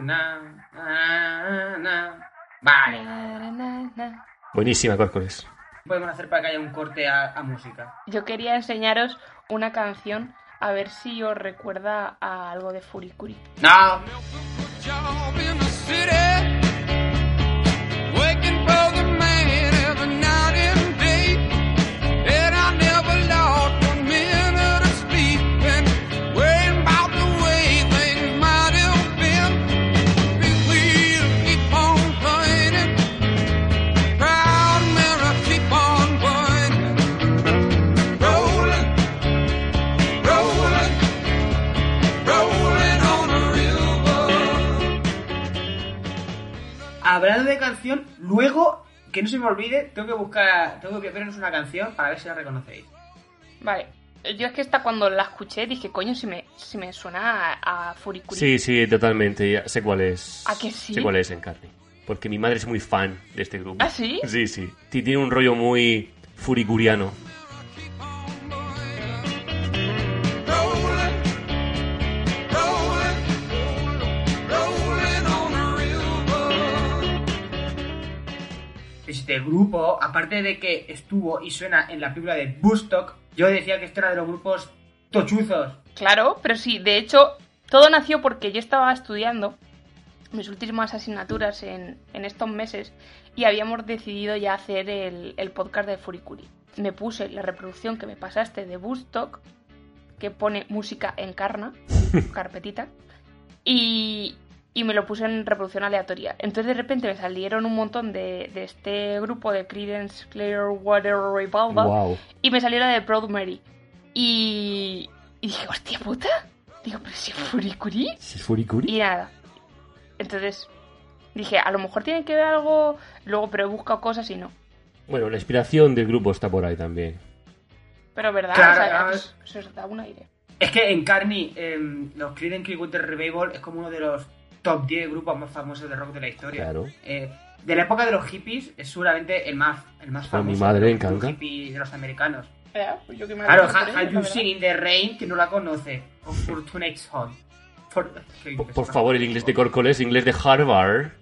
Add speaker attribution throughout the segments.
Speaker 1: Na, na, na. Vale.
Speaker 2: Buenísima, Córcoles.
Speaker 1: ¿Qué podemos hacer para que haya un corte a, a música?
Speaker 3: Yo quería enseñaros una canción a ver si os recuerda a algo de Furikuri.
Speaker 1: No. Canción, luego, que no se me olvide, tengo que buscar, tengo que vernos una canción para ver si la reconocéis.
Speaker 3: Vale. Yo es que esta cuando la escuché dije, coño, si me, si me suena a, a Furikuri.
Speaker 2: Sí, sí, totalmente. Ya sé cuál es.
Speaker 3: ¿A que sí?
Speaker 2: Sé cuál es, Encarni. Porque mi madre es muy fan de este grupo.
Speaker 3: ¿Ah, sí?
Speaker 2: Sí, sí. Ti- Tiene un rollo muy furicuriano.
Speaker 1: Este grupo, aparte de que estuvo y suena en la película de Bustock, yo decía que este era de los grupos tochuzos.
Speaker 3: Claro, pero sí, de hecho, todo nació porque yo estaba estudiando mis últimas asignaturas en, en estos meses y habíamos decidido ya hacer el, el podcast de Furikuri. Me puse la reproducción que me pasaste de Bustock, que pone música encarna, carpetita, y, y me lo puse en reproducción aleatoria. Entonces de repente me salieron un montón de, de este grupo de Creedence Clearwater Revival
Speaker 2: Wow.
Speaker 3: y me salió la de Proud Mary. Y, y dije, hostia puta. Digo, pero si es Furikuri.
Speaker 2: ¿Es furicuri?
Speaker 3: Y nada. Entonces dije, a lo mejor tiene que ver algo. Luego, pero he buscado cosas y no.
Speaker 2: Bueno, la inspiración del grupo está por ahí también.
Speaker 3: Pero verdad,
Speaker 1: Claro,
Speaker 3: o sea,
Speaker 1: claro.
Speaker 3: se os da un aire.
Speaker 1: Es que en Carney, em, los Creedence Clearwater Revival es como uno de los top 10 grupos más famosos de rock de la historia.
Speaker 2: Claro.
Speaker 1: Eh, de la época de los hippies es seguramente el más, el más famoso.
Speaker 2: mi madre
Speaker 1: de los
Speaker 2: encanta.
Speaker 1: hippies de los americanos.
Speaker 3: Ya, pues yo que me
Speaker 1: Claro, Ha-
Speaker 3: la
Speaker 1: You. Seen in the Rain, que no la conoce. O Fortunate Son. For, qué
Speaker 2: Por, favor, el inglés de Córcoles, inglés de Harvard.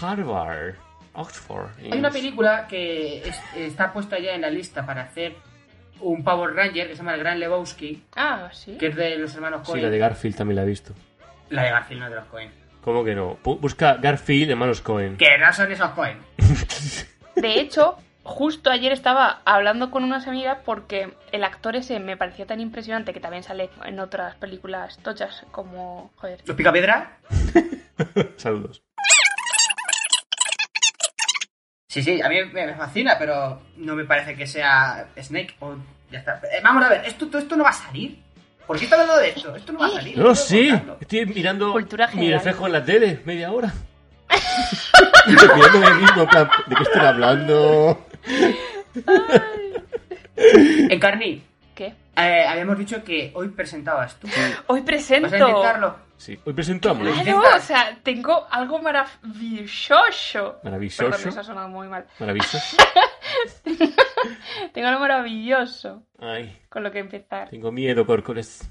Speaker 2: Harvard. Oxford.
Speaker 1: Hay una película que es- está puesta ya en la lista para hacer un Power Ranger que se llama El Gran Lebowski,
Speaker 3: Ah, sí.
Speaker 1: que es de los hermanos
Speaker 2: Sí,
Speaker 1: Coen.
Speaker 2: la de Garfield también la he visto.
Speaker 1: La de Garfield, no de los Coen.
Speaker 2: ¿Cómo que no? Bu- Busca Garfield, hermanos Cohen.
Speaker 1: Que no son esos Coen.
Speaker 3: De hecho, justo ayer estaba hablando con unas amigas porque el actor ese me parecía tan impresionante que también sale en otras películas tochas como. Joder.
Speaker 1: ¿Los Picapiedra?
Speaker 2: Saludos.
Speaker 1: Sí, sí, a mí me, me fascina, pero no me parece que sea Snake o ya está. Eh, vamos a ver, ¿esto, todo esto no va a salir. ¿Por qué está hablando de esto? Esto no va a salir.
Speaker 2: No
Speaker 1: contarlo.
Speaker 2: Estoy mirando
Speaker 3: Cultura
Speaker 2: mi
Speaker 3: general.
Speaker 2: reflejo en la tele, media hora. Estoy mirándome a mí mismo, plan, ¿de qué están hablando?
Speaker 1: En Carni,
Speaker 3: ¿Qué?
Speaker 1: eh, habíamos dicho que hoy presentabas tú.
Speaker 3: Hoy presento.
Speaker 1: ¿Vas a intentarlo?
Speaker 2: Sí, hoy Molly.
Speaker 3: Claro, o sea, tengo algo maravilloso.
Speaker 2: Maravilloso.
Speaker 3: Perdón, eso ha sonado muy mal.
Speaker 2: Maravilloso.
Speaker 3: Tengo algo maravilloso
Speaker 2: Ay,
Speaker 3: con lo que empezar.
Speaker 2: tengo miedo, Córcoles.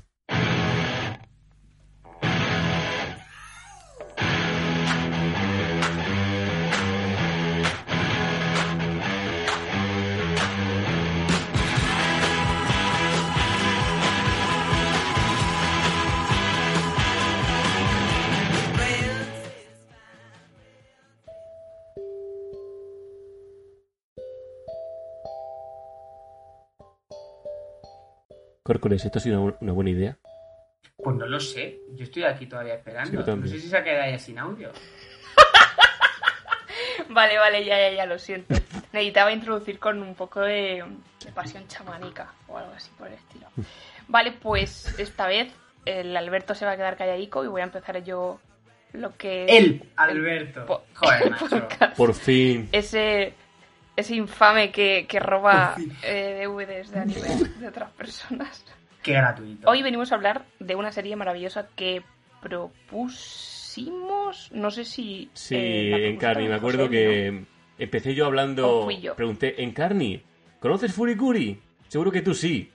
Speaker 2: Córcoles, ¿esto ha sido una, buena idea?
Speaker 1: Pues no lo sé. Yo estoy aquí todavía esperando. no sé si se ha quedado ya sin audio.
Speaker 3: Vale, vale, ya, ya, ya, lo siento. Necesitaba introducir con un poco de, de pasión chamánica o algo así por el estilo. Vale, pues esta vez el Alberto se va a quedar calladico y voy a empezar yo lo que...
Speaker 1: El Alberto. Joder, macho.
Speaker 2: Por fin.
Speaker 3: Ese, ese infame que, que roba eh, DVDs de anime de otras personas.
Speaker 1: Qué gratuito.
Speaker 3: Hoy venimos a hablar de una serie maravillosa que propusimos. No sé si.
Speaker 2: Sí,
Speaker 3: eh,
Speaker 2: en Carni, me acuerdo
Speaker 3: José, ¿no?
Speaker 2: que empecé yo hablando.
Speaker 3: ¿O fui yo?
Speaker 2: Pregunté, en Carni, ¿conoces Furikuri? Seguro que tú sí.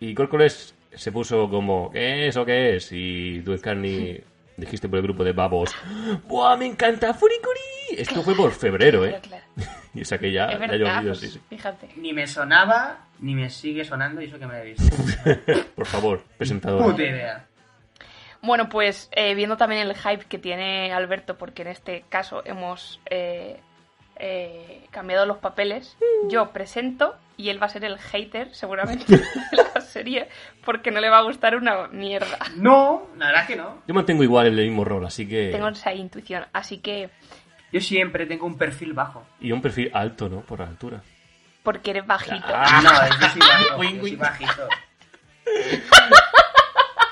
Speaker 2: Y Córcoles se puso como, ¿qué es o qué es? Y tú, en Carni, dijiste por el grupo de babos, ¡Buah, me encanta Furikuri! Esto fue por febrero, ¿eh?
Speaker 3: Claro, claro.
Speaker 2: Y o sea que ya,
Speaker 3: Es verdad,
Speaker 2: llovido,
Speaker 3: pues,
Speaker 2: sí, sí.
Speaker 3: fíjate.
Speaker 1: Ni me sonaba, ni me sigue sonando, y eso que me he visto.
Speaker 2: Por favor, presentador.
Speaker 1: Puta idea.
Speaker 3: Bueno, pues eh, viendo también el hype que tiene Alberto, porque en este caso hemos eh, eh, cambiado los papeles, yo presento y él va a ser el hater, seguramente, de la serie, porque no le va a gustar una mierda.
Speaker 1: No, la verdad es que no.
Speaker 2: Yo mantengo igual el mismo rol, así que...
Speaker 3: Tengo esa intuición, así que,
Speaker 1: Yo siempre tengo un perfil bajo.
Speaker 2: Y un perfil alto, ¿no? Por la altura.
Speaker 3: porque eres bajito.
Speaker 2: Ah.
Speaker 1: No, yo soy bajo. Yo soy bajito.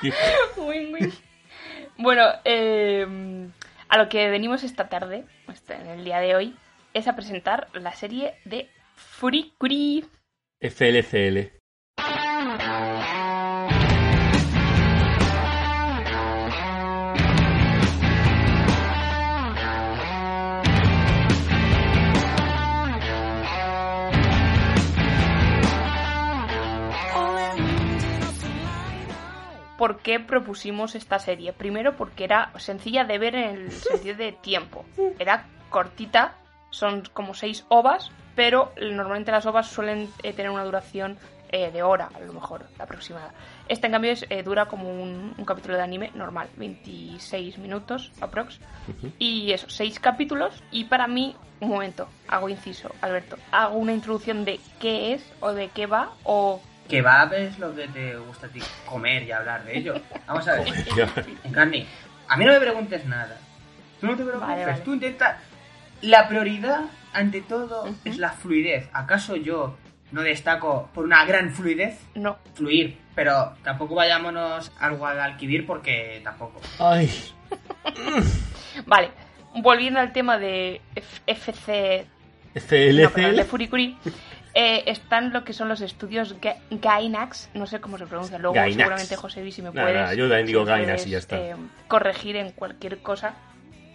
Speaker 3: Win, win. Bueno, eh, a lo que venimos esta tarde, este, en el día de hoy, es a presentar la serie de Furikuri.
Speaker 2: FLCL.
Speaker 3: ¿Por qué propusimos esta serie? Primero porque era sencilla de ver en el sentido de tiempo. Era cortita, son como seis ovas, pero normalmente las ovas suelen eh, tener una duración eh, de hora, a lo mejor, aproximada. Esta, en cambio, es, eh, dura como un, un capítulo de anime normal, 26 minutos aprox. Y eso, seis capítulos. Y para mí, un momento, hago inciso, Alberto, hago una introducción de qué es o de qué va o...
Speaker 1: Kebab es lo que te gusta a ti comer y hablar de ello. Vamos a ver. Encarni, a mí no me preguntes nada. Tú no te preocupes,
Speaker 3: Vale, vale.
Speaker 1: tú intenta. La prioridad, ante todo, es la fluidez. ¿Acaso yo no destaco por una gran fluidez?
Speaker 3: No,
Speaker 1: Fluir, pero tampoco vayámonos al Guadalquivir porque tampoco.
Speaker 2: Ay,
Speaker 3: Vale, volviendo al tema de FC, no, perdón,
Speaker 2: FLCL.
Speaker 3: de Furikuri, eh, están lo que son los estudios Ga- Gainax, no sé cómo se pronuncia, luego
Speaker 2: Gainax.
Speaker 3: seguramente José si me puedes,
Speaker 2: nada, yo también digo
Speaker 3: si me
Speaker 2: Gainax y
Speaker 3: puedes,
Speaker 2: ya está.
Speaker 3: eh, corregir en cualquier cosa,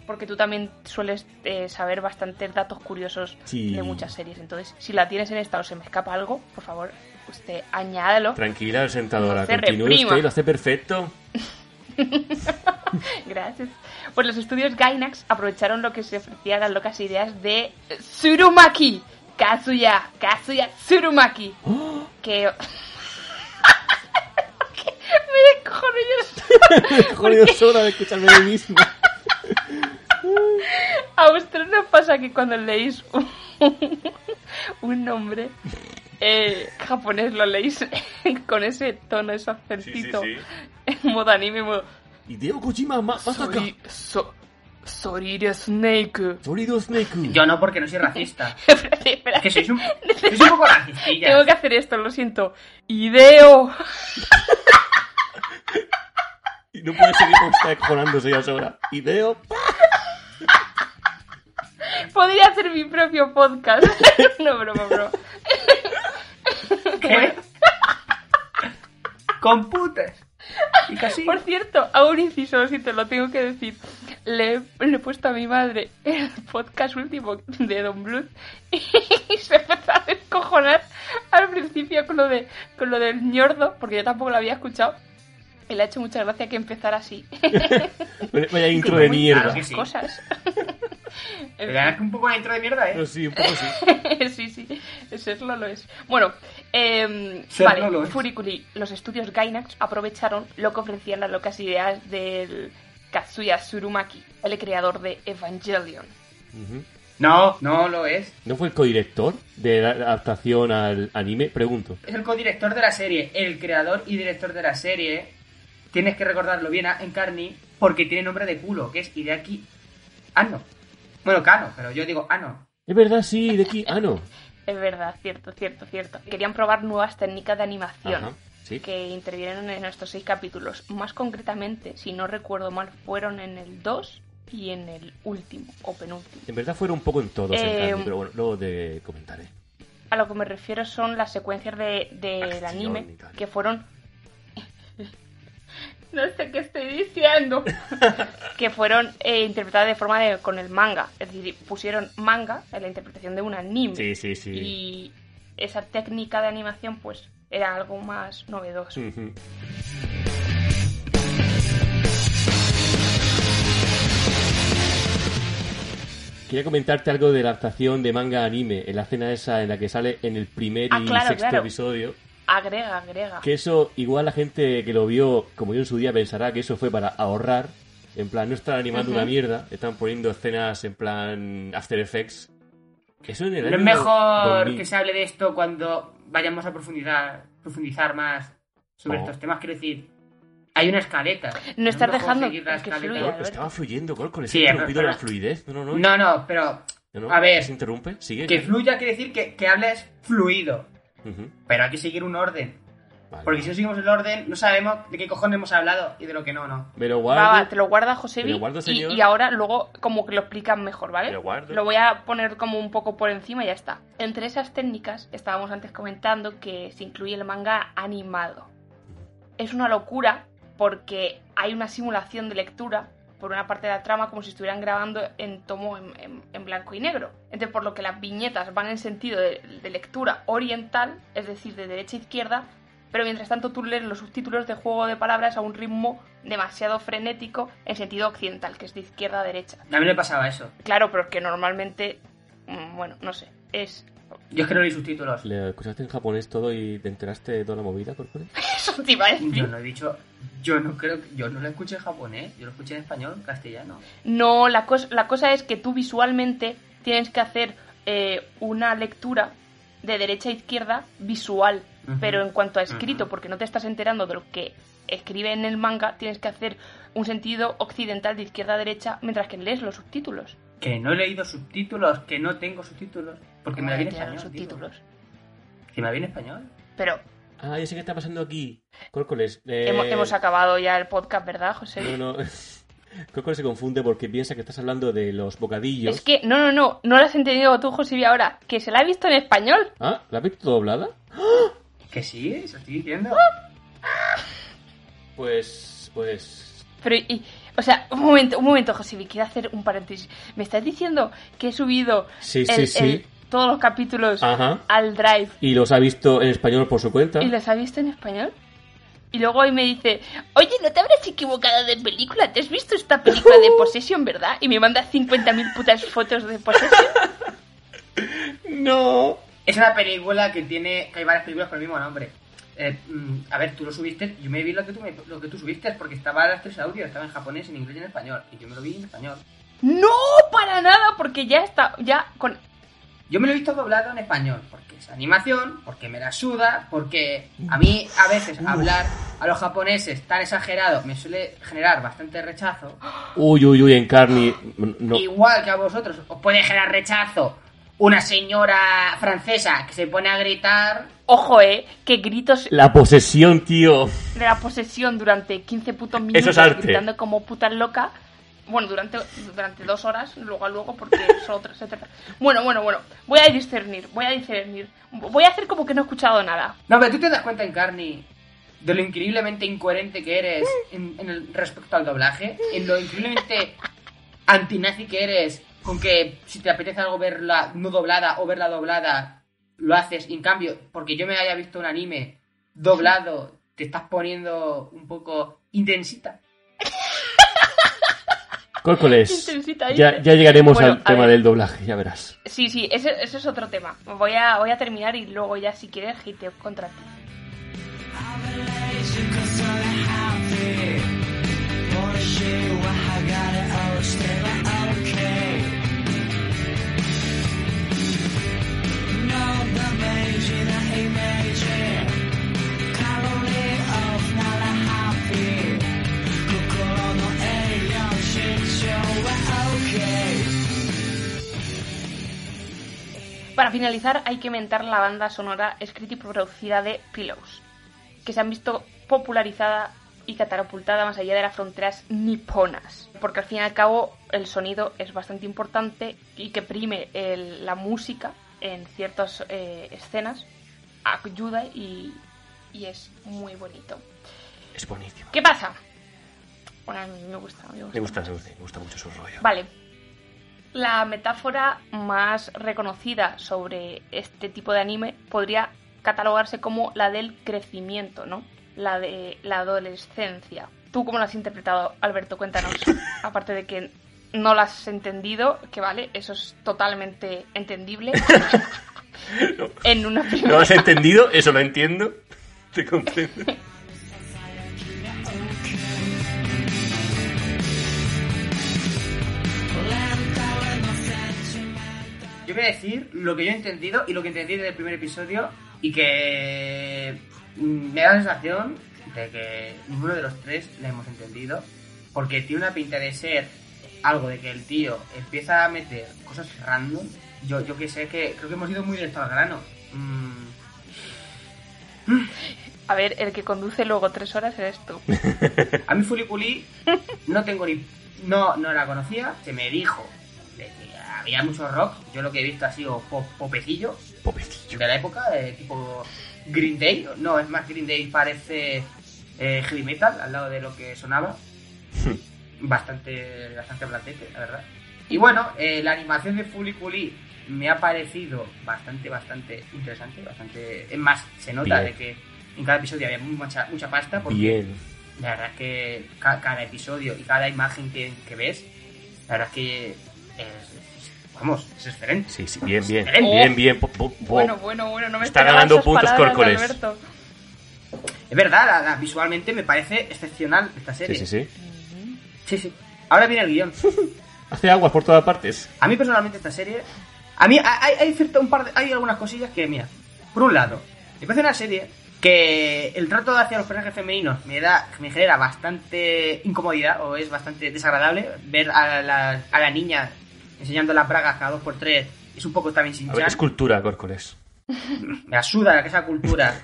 Speaker 3: porque tú también sueles eh, saber bastantes datos curiosos
Speaker 2: Sí.
Speaker 3: de muchas series, entonces si la tienes en esta o se me escapa algo, por favor, usted añádalo.
Speaker 2: Tranquila, sentadora.
Speaker 3: No se
Speaker 2: Continúe usted, lo hace perfecto.
Speaker 3: Gracias. Pues los estudios Gainax aprovecharon lo que se ofrecía las locas ideas de Tsurumaki. Kazuya, Kazuya Tsurumaki. Que... que me descojono yo.
Speaker 2: Joder, es hora de escucharme mismo.
Speaker 3: A vosotros nos pasa que cuando leéis un, un nombre eh, japonés lo leéis con ese tono, ese acentito en modo anime, en modo...
Speaker 2: Hideo Kojima, ma.
Speaker 3: Sori, so, Sorire Snake.
Speaker 2: Sorido Snake.
Speaker 1: Yo no, porque no soy racista.
Speaker 3: Espérate, espérate.
Speaker 1: Es que sois un, sois un poco racistilla.
Speaker 3: Tengo que hacer esto, lo siento. Ideo.
Speaker 2: Y no puede seguir como está acojonándose ya sola. Hideo.
Speaker 3: Podría hacer mi propio podcast. no, broma, broma.
Speaker 1: ¿Qué? Computes. Y casi.
Speaker 3: Por cierto, hago un inciso, lo siento, lo tengo que decir. Le, le he puesto a mi madre el podcast último de Don Bluth y se empezó a descojonar al principio con lo de con lo del ñordo, porque yo tampoco lo había escuchado. Y le ha hecho mucha gracia que empezara así.
Speaker 2: Vaya intro de mierda.
Speaker 3: Cosas. En
Speaker 1: ¿Verdad que un poco una intro de mierda, eh?
Speaker 2: sí, un poco sí.
Speaker 3: sí, sí, serlo lo es. Bueno, eh,
Speaker 1: Serlo
Speaker 3: vale,
Speaker 1: lo es.
Speaker 3: Furikuri, los estudios Gainax aprovecharon lo que ofrecían las locas ideas del Kazuya Tsurumaki, el creador de Evangelion.
Speaker 1: No, no lo es.
Speaker 2: ¿No fue el codirector de la adaptación al anime? Pregunto.
Speaker 1: Es el codirector de la serie, el creador y director de la serie. Tienes que recordarlo bien a Encarni porque tiene nombre de culo, que es Hideaki Anno. Bueno, Kano, pero yo digo Ano.
Speaker 2: Es verdad, sí, de aquí. Ah, no.
Speaker 3: Es verdad, cierto, cierto, cierto. Querían probar nuevas técnicas de animación
Speaker 2: Ajá, sí.
Speaker 3: que intervinieron en estos seis capítulos. Más concretamente, si no recuerdo mal, fueron en el 2 y en el último o penúltimo.
Speaker 2: En verdad fueron un poco en todos, en
Speaker 3: Eh,
Speaker 2: Carni, pero bueno, luego te comentaré.
Speaker 3: A lo que me refiero son las secuencias de, del anime que fueron. No sé qué estoy diciendo. que fueron eh, interpretadas de forma de con el manga. Es decir, pusieron manga en la interpretación de un anime.
Speaker 2: Sí, sí, sí.
Speaker 3: Y esa técnica de animación, pues, era algo más novedoso.
Speaker 2: Quería comentarte algo de la adaptación de manga a anime, en la escena esa en la que sale en el primer
Speaker 3: Ah,
Speaker 2: y
Speaker 3: claro,
Speaker 2: sexto
Speaker 3: claro.
Speaker 2: episodio.
Speaker 3: Agrega, agrega.
Speaker 2: Que eso, igual la gente que lo vio, como yo en su día, pensará que eso fue para ahorrar. En plan, no están animando
Speaker 3: Ujú.
Speaker 2: una mierda, están poniendo escenas en plan After Effects. Eso en el
Speaker 1: Pero es mejor
Speaker 2: 2000.
Speaker 1: que se hable de esto cuando vayamos a profundizar, profundizar más sobre
Speaker 2: Oh.
Speaker 1: estos temas. Quiero decir, hay una escaleta.
Speaker 3: No estás dejando
Speaker 1: seguir la
Speaker 3: que fluya.
Speaker 2: No, estaba fluyendo, Corco,
Speaker 1: Sí,
Speaker 2: he interrumpido
Speaker 1: pero-
Speaker 2: la fluidez. No, no, no.
Speaker 1: No, no, pero
Speaker 2: No, no,
Speaker 1: a ver.
Speaker 2: ¿Se interrumpe? Sigue.
Speaker 1: que fluya quiere decir que, que hables fluido. Pero hay que seguir un orden.
Speaker 2: Vale.
Speaker 1: Porque si no seguimos el orden, no sabemos de qué cojones hemos hablado y de lo que no, no.
Speaker 2: Me lo
Speaker 3: Va,
Speaker 2: guardo.
Speaker 3: va, te lo guarda José
Speaker 2: Me lo guardo,
Speaker 3: y, ahora luego como que lo explican mejor, ¿vale?
Speaker 2: Me lo guardo.
Speaker 3: Lo voy a poner como un poco por encima y ya está. Entre esas técnicas estábamos antes comentando que se incluye el manga animado. Es una locura porque hay una simulación de lectura por una parte de la trama como si estuvieran grabando en tomo en, en- en blanco y negro. Entonces por lo que las viñetas van en sentido de, de lectura oriental, es decir, de derecha a izquierda, pero mientras tanto tú lees los subtítulos de juego de palabras a un ritmo demasiado frenético en sentido occidental, que es de izquierda a derecha.
Speaker 1: A mí me pasaba eso.
Speaker 3: Claro, pero que normalmente, mm, bueno, no sé, es...
Speaker 1: Yo es que no leí subtítulos.
Speaker 2: ¿Le escuchaste en japonés todo y te enteraste de toda la movida, Corcoles?
Speaker 3: Eso te iba a decir.
Speaker 1: Yo no he dicho. Yo no creo que. Yo no lo escuché en japonés. Yo lo escuché en español, en castellano.
Speaker 3: No, la, cos- la cosa es que tú visualmente tienes que hacer eh, una lectura de derecha a izquierda visual, pero en cuanto a escrito, porque no te estás enterando de lo que escribe en el manga, tienes que hacer un sentido occidental de izquierda a derecha mientras que lees los subtítulos.
Speaker 1: Que no he leído subtítulos, que no tengo subtítulos. Porque me la vi en
Speaker 3: Tienen
Speaker 1: español.
Speaker 3: subtítulos.
Speaker 1: Que me la vi en español.
Speaker 3: Pero
Speaker 2: Ah, ya sé qué está pasando aquí. Córcoles. eh,
Speaker 3: hemos, hemos acabado ya el podcast, ¿verdad, José?
Speaker 2: No, no. Córcoles se confunde porque piensa que estás hablando de los bocadillos.
Speaker 3: Es que, no, no, no, no lo has entendido tú, José, ahora, que se la ha visto en español.
Speaker 2: Ah, ¿la has visto doblada?
Speaker 1: Que sí, eso estoy diciendo.
Speaker 2: Pues. Pues.
Speaker 3: Pero, y, o sea, un momento, un momento, José, quiero hacer un paréntesis. ¿Me estás diciendo que he subido
Speaker 2: Sí,
Speaker 3: el-
Speaker 2: sí, sí.
Speaker 3: Todos los capítulos
Speaker 2: Ajá.
Speaker 3: al Drive
Speaker 2: Y los ha visto en español por su cuenta.
Speaker 3: y los ha visto en español? Y luego hoy me dice, oye, ¿no te habrás equivocado de película? ¿Te has visto esta película de Possession, verdad? Y me manda 50.000 putas fotos de Possession.
Speaker 2: No.
Speaker 1: Es una película que tiene. que hay varias películas con el mismo nombre. Eh, mm, a ver, tú lo subiste, yo me vi lo que tú, me- lo que tú subiste porque estaba las tres audios, estaba en japonés, en inglés y en español. Y yo me lo vi en español.
Speaker 3: No, para nada, porque ya está, ya con...
Speaker 1: Yo me lo he visto doblado en español, porque es animación, porque me la suda, porque a mí a veces hablar a los japoneses tan exagerado me suele generar bastante rechazo.
Speaker 2: Uy, uy, uy, en Carni. No.
Speaker 1: Igual que a vosotros os puede generar rechazo una señora francesa que se pone a gritar.
Speaker 3: Ojo, eh, que gritos
Speaker 2: La posesión, tío.
Speaker 3: de la posesión durante 15 putos minutos
Speaker 2: Eso es arte.
Speaker 3: gritando como puta loca. Bueno, durante, durante dos horas, luego a luego, porque solo se trata. Bueno, bueno, bueno. Voy a discernir, voy a discernir. Voy a hacer como que no he escuchado nada.
Speaker 1: No, pero tú te das cuenta, Encarni, de lo increíblemente incoherente que eres en, en el, respecto al doblaje, en lo increíblemente antinazi que eres, con que si te apetece algo verla no doblada o verla doblada, lo haces. Y en cambio, porque yo me haya visto un anime doblado, te estás poniendo un poco intensita.
Speaker 2: Córcoles. Ya, llegaremos al tema del doblaje, ya verás.
Speaker 3: Sí, sí, ese, es otro tema. Voy a, terminar y luego ya si quieres hiteo contra ti. Finalizar, hay que mentar la banda sonora escrita y producida de Pillows, que se han visto popularizada y catapultada más allá de las fronteras niponas, porque al fin y al cabo el sonido es bastante importante y que prime el- la música en ciertas eh, escenas ayuda y, y es muy bonito.
Speaker 2: Es buenísimo.
Speaker 3: ¿Qué pasa? Bueno, a mí me gusta, me gusta.
Speaker 2: Me gusta, me gusta, me gusta mucho su rollo.
Speaker 3: Vale. La metáfora más reconocida sobre este tipo de anime podría catalogarse como la del crecimiento, ¿no? La de la adolescencia. ¿Tú cómo lo has interpretado, Alberto? Cuéntanos. Aparte de que no lo has entendido, que vale, eso es totalmente entendible. En una
Speaker 2: ¿No
Speaker 3: primera...
Speaker 2: has entendido? Eso lo entiendo. Te comprendo.
Speaker 1: voy a decir lo que yo he entendido y lo que entendí desde el primer episodio y que mm, me da la sensación de que ninguno de los tres la hemos entendido porque tiene una pinta de ser algo de que el tío empieza a meter cosas random. Yo, yo que sé que creo que hemos ido muy directo al grano. Mm,
Speaker 3: A ver, el que conduce luego tres horas eres tú.
Speaker 1: A mí Fuliculi no tengo ni... No, no la conocía. Se me dijo había mucho rock. Yo lo que he visto ha sido pop, popecillo de la época, de tipo Green Day. No, es más Green Day parece eh, heavy metal al lado de lo que sonaba. bastante, bastante blandete, la verdad. Y bueno, eh, la animación de Fuliculi me ha parecido bastante, bastante interesante. Bastante... Es más, se nota
Speaker 2: Bien.
Speaker 1: de que en cada episodio había mucha, mucha pasta. Porque
Speaker 2: Bien.
Speaker 1: la verdad es que ca- cada episodio y cada imagen que, que ves, la verdad es que es- vamos, es excelente.
Speaker 2: Sí, sí, bien, bien. Bien, bien. po- po- po-
Speaker 3: Bueno, bueno, bueno, no me
Speaker 2: Está ganando puntos Córcoles.
Speaker 1: Es verdad, la- la- visualmente me parece excepcional esta
Speaker 2: Sí,
Speaker 1: serie.
Speaker 2: sí, sí.
Speaker 1: Sí, sí. Ahora viene el guion.
Speaker 2: Hace aguas por todas partes.
Speaker 1: A mí personalmente esta serie, a mí hay, hay cierto un par de, hay algunas cosillas que mira. Por un lado, me parece una serie que el trato hacia los personajes femeninos me da, me genera bastante incomodidad o es bastante desagradable ver a la, a la niña enseñando las bragas cada dos por tres es un poco también sin
Speaker 2: A ver, es cultura, Córcoles.
Speaker 1: Me asuda esa cultura.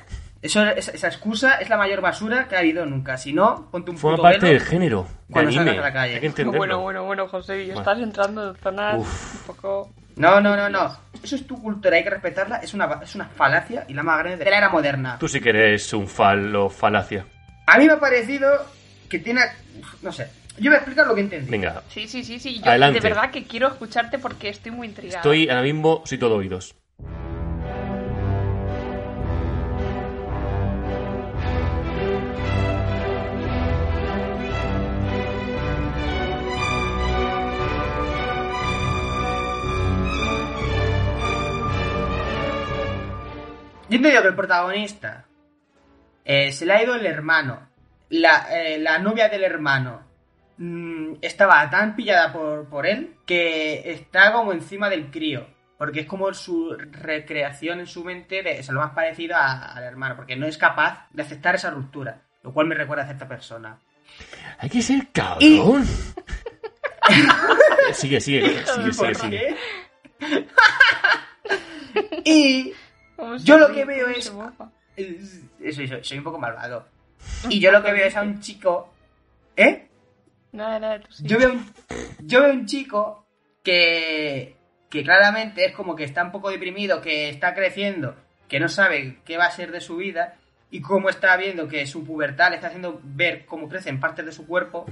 Speaker 1: Eso, esa, esa excusa es la mayor basura que ha habido nunca. Si no, ponte un
Speaker 2: Forma
Speaker 1: puto
Speaker 2: parte
Speaker 1: velo.
Speaker 2: del género. De
Speaker 1: cuando
Speaker 2: anime.
Speaker 1: salgas a la calle.
Speaker 2: Hay que entenderlo.
Speaker 3: Bueno, bueno, bueno, José, y
Speaker 2: Bueno.
Speaker 3: estás entrando en zonas
Speaker 2: Uf.
Speaker 3: un poco...
Speaker 1: No, no, no, no. Eso es tu cultura, hay que respetarla. Es una, es una falacia y la más grande de la era moderna.
Speaker 2: Tú sí que eres un fal o falacia.
Speaker 1: A mí me ha parecido que tiene... No sé. Yo voy a explicar lo que entendí.
Speaker 2: Venga,
Speaker 3: Sí, sí, sí, sí. Yo
Speaker 2: Adelante.
Speaker 3: de verdad que quiero escucharte porque estoy muy intrigada.
Speaker 2: estoy ahora mismo, soy todo oídos.
Speaker 1: Yo te digo que el protagonista eh, se le ha ido el hermano. La, eh, la novia del hermano mm, estaba tan pillada por, por él que está como encima del crío. Porque es como su recreación en su mente de es lo más parecido a- al hermano. Porque no es capaz de aceptar esa ruptura. Lo cual me recuerda a cierta persona.
Speaker 2: Hay que ser cabrón. sigue, sigue, sigue, sigue,
Speaker 1: ¿Por
Speaker 2: sigue.
Speaker 1: qué? y
Speaker 3: ¿Cómo se
Speaker 1: Yo lo que veo
Speaker 3: ¿Cómo
Speaker 1: es- soy, soy- soy un poco malvado. Y yo lo que veo es a un chico... ¿Eh?
Speaker 3: Nada, nada, tú sí.
Speaker 1: Yo veo un, yo veo un chico que, que claramente es como que está un poco deprimido, que está creciendo, que no sabe qué va a ser de su vida y cómo está viendo que su pubertad le está haciendo ver cómo crecen partes de su cuerpo.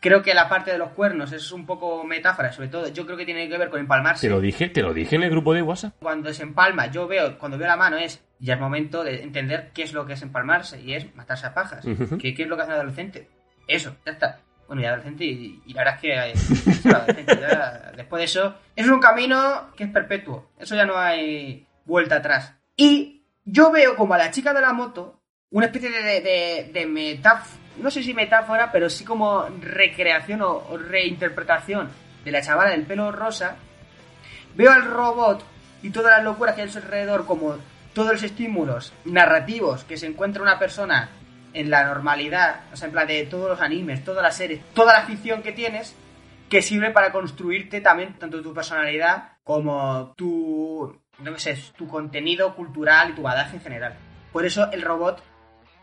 Speaker 1: Creo que la parte de los cuernos es un poco metáfora, sobre todo yo creo que tiene que ver con empalmarse.
Speaker 2: Te lo dije, te lo dije en el grupo de WhatsApp.
Speaker 1: Cuando se empalma, yo veo, cuando veo la mano es, ya es momento de entender qué es lo que es empalmarse y es matarse a pajas. ¿Qué, qué es lo que hace un adolescente? Eso, ya está. Bueno, y adolescente y, y la verdad es que eh, después de eso, es un camino que es perpetuo. Eso ya no hay vuelta atrás. Y yo veo como a la chica de la moto una especie de, de, de, metáfora, no sé si metáfora, pero sí como recreación o, o reinterpretación de la chavala del pelo rosa veo al robot y todas las locuras que hay a su alrededor, como todos los estímulos narrativos que se encuentra una persona en la normalidad, o sea, en plan de todos los animes, todas las series, toda la ficción que tienes, que sirve para construirte también tanto tu personalidad como tu no sé, tu contenido cultural y tu badaje en general. Por eso el robot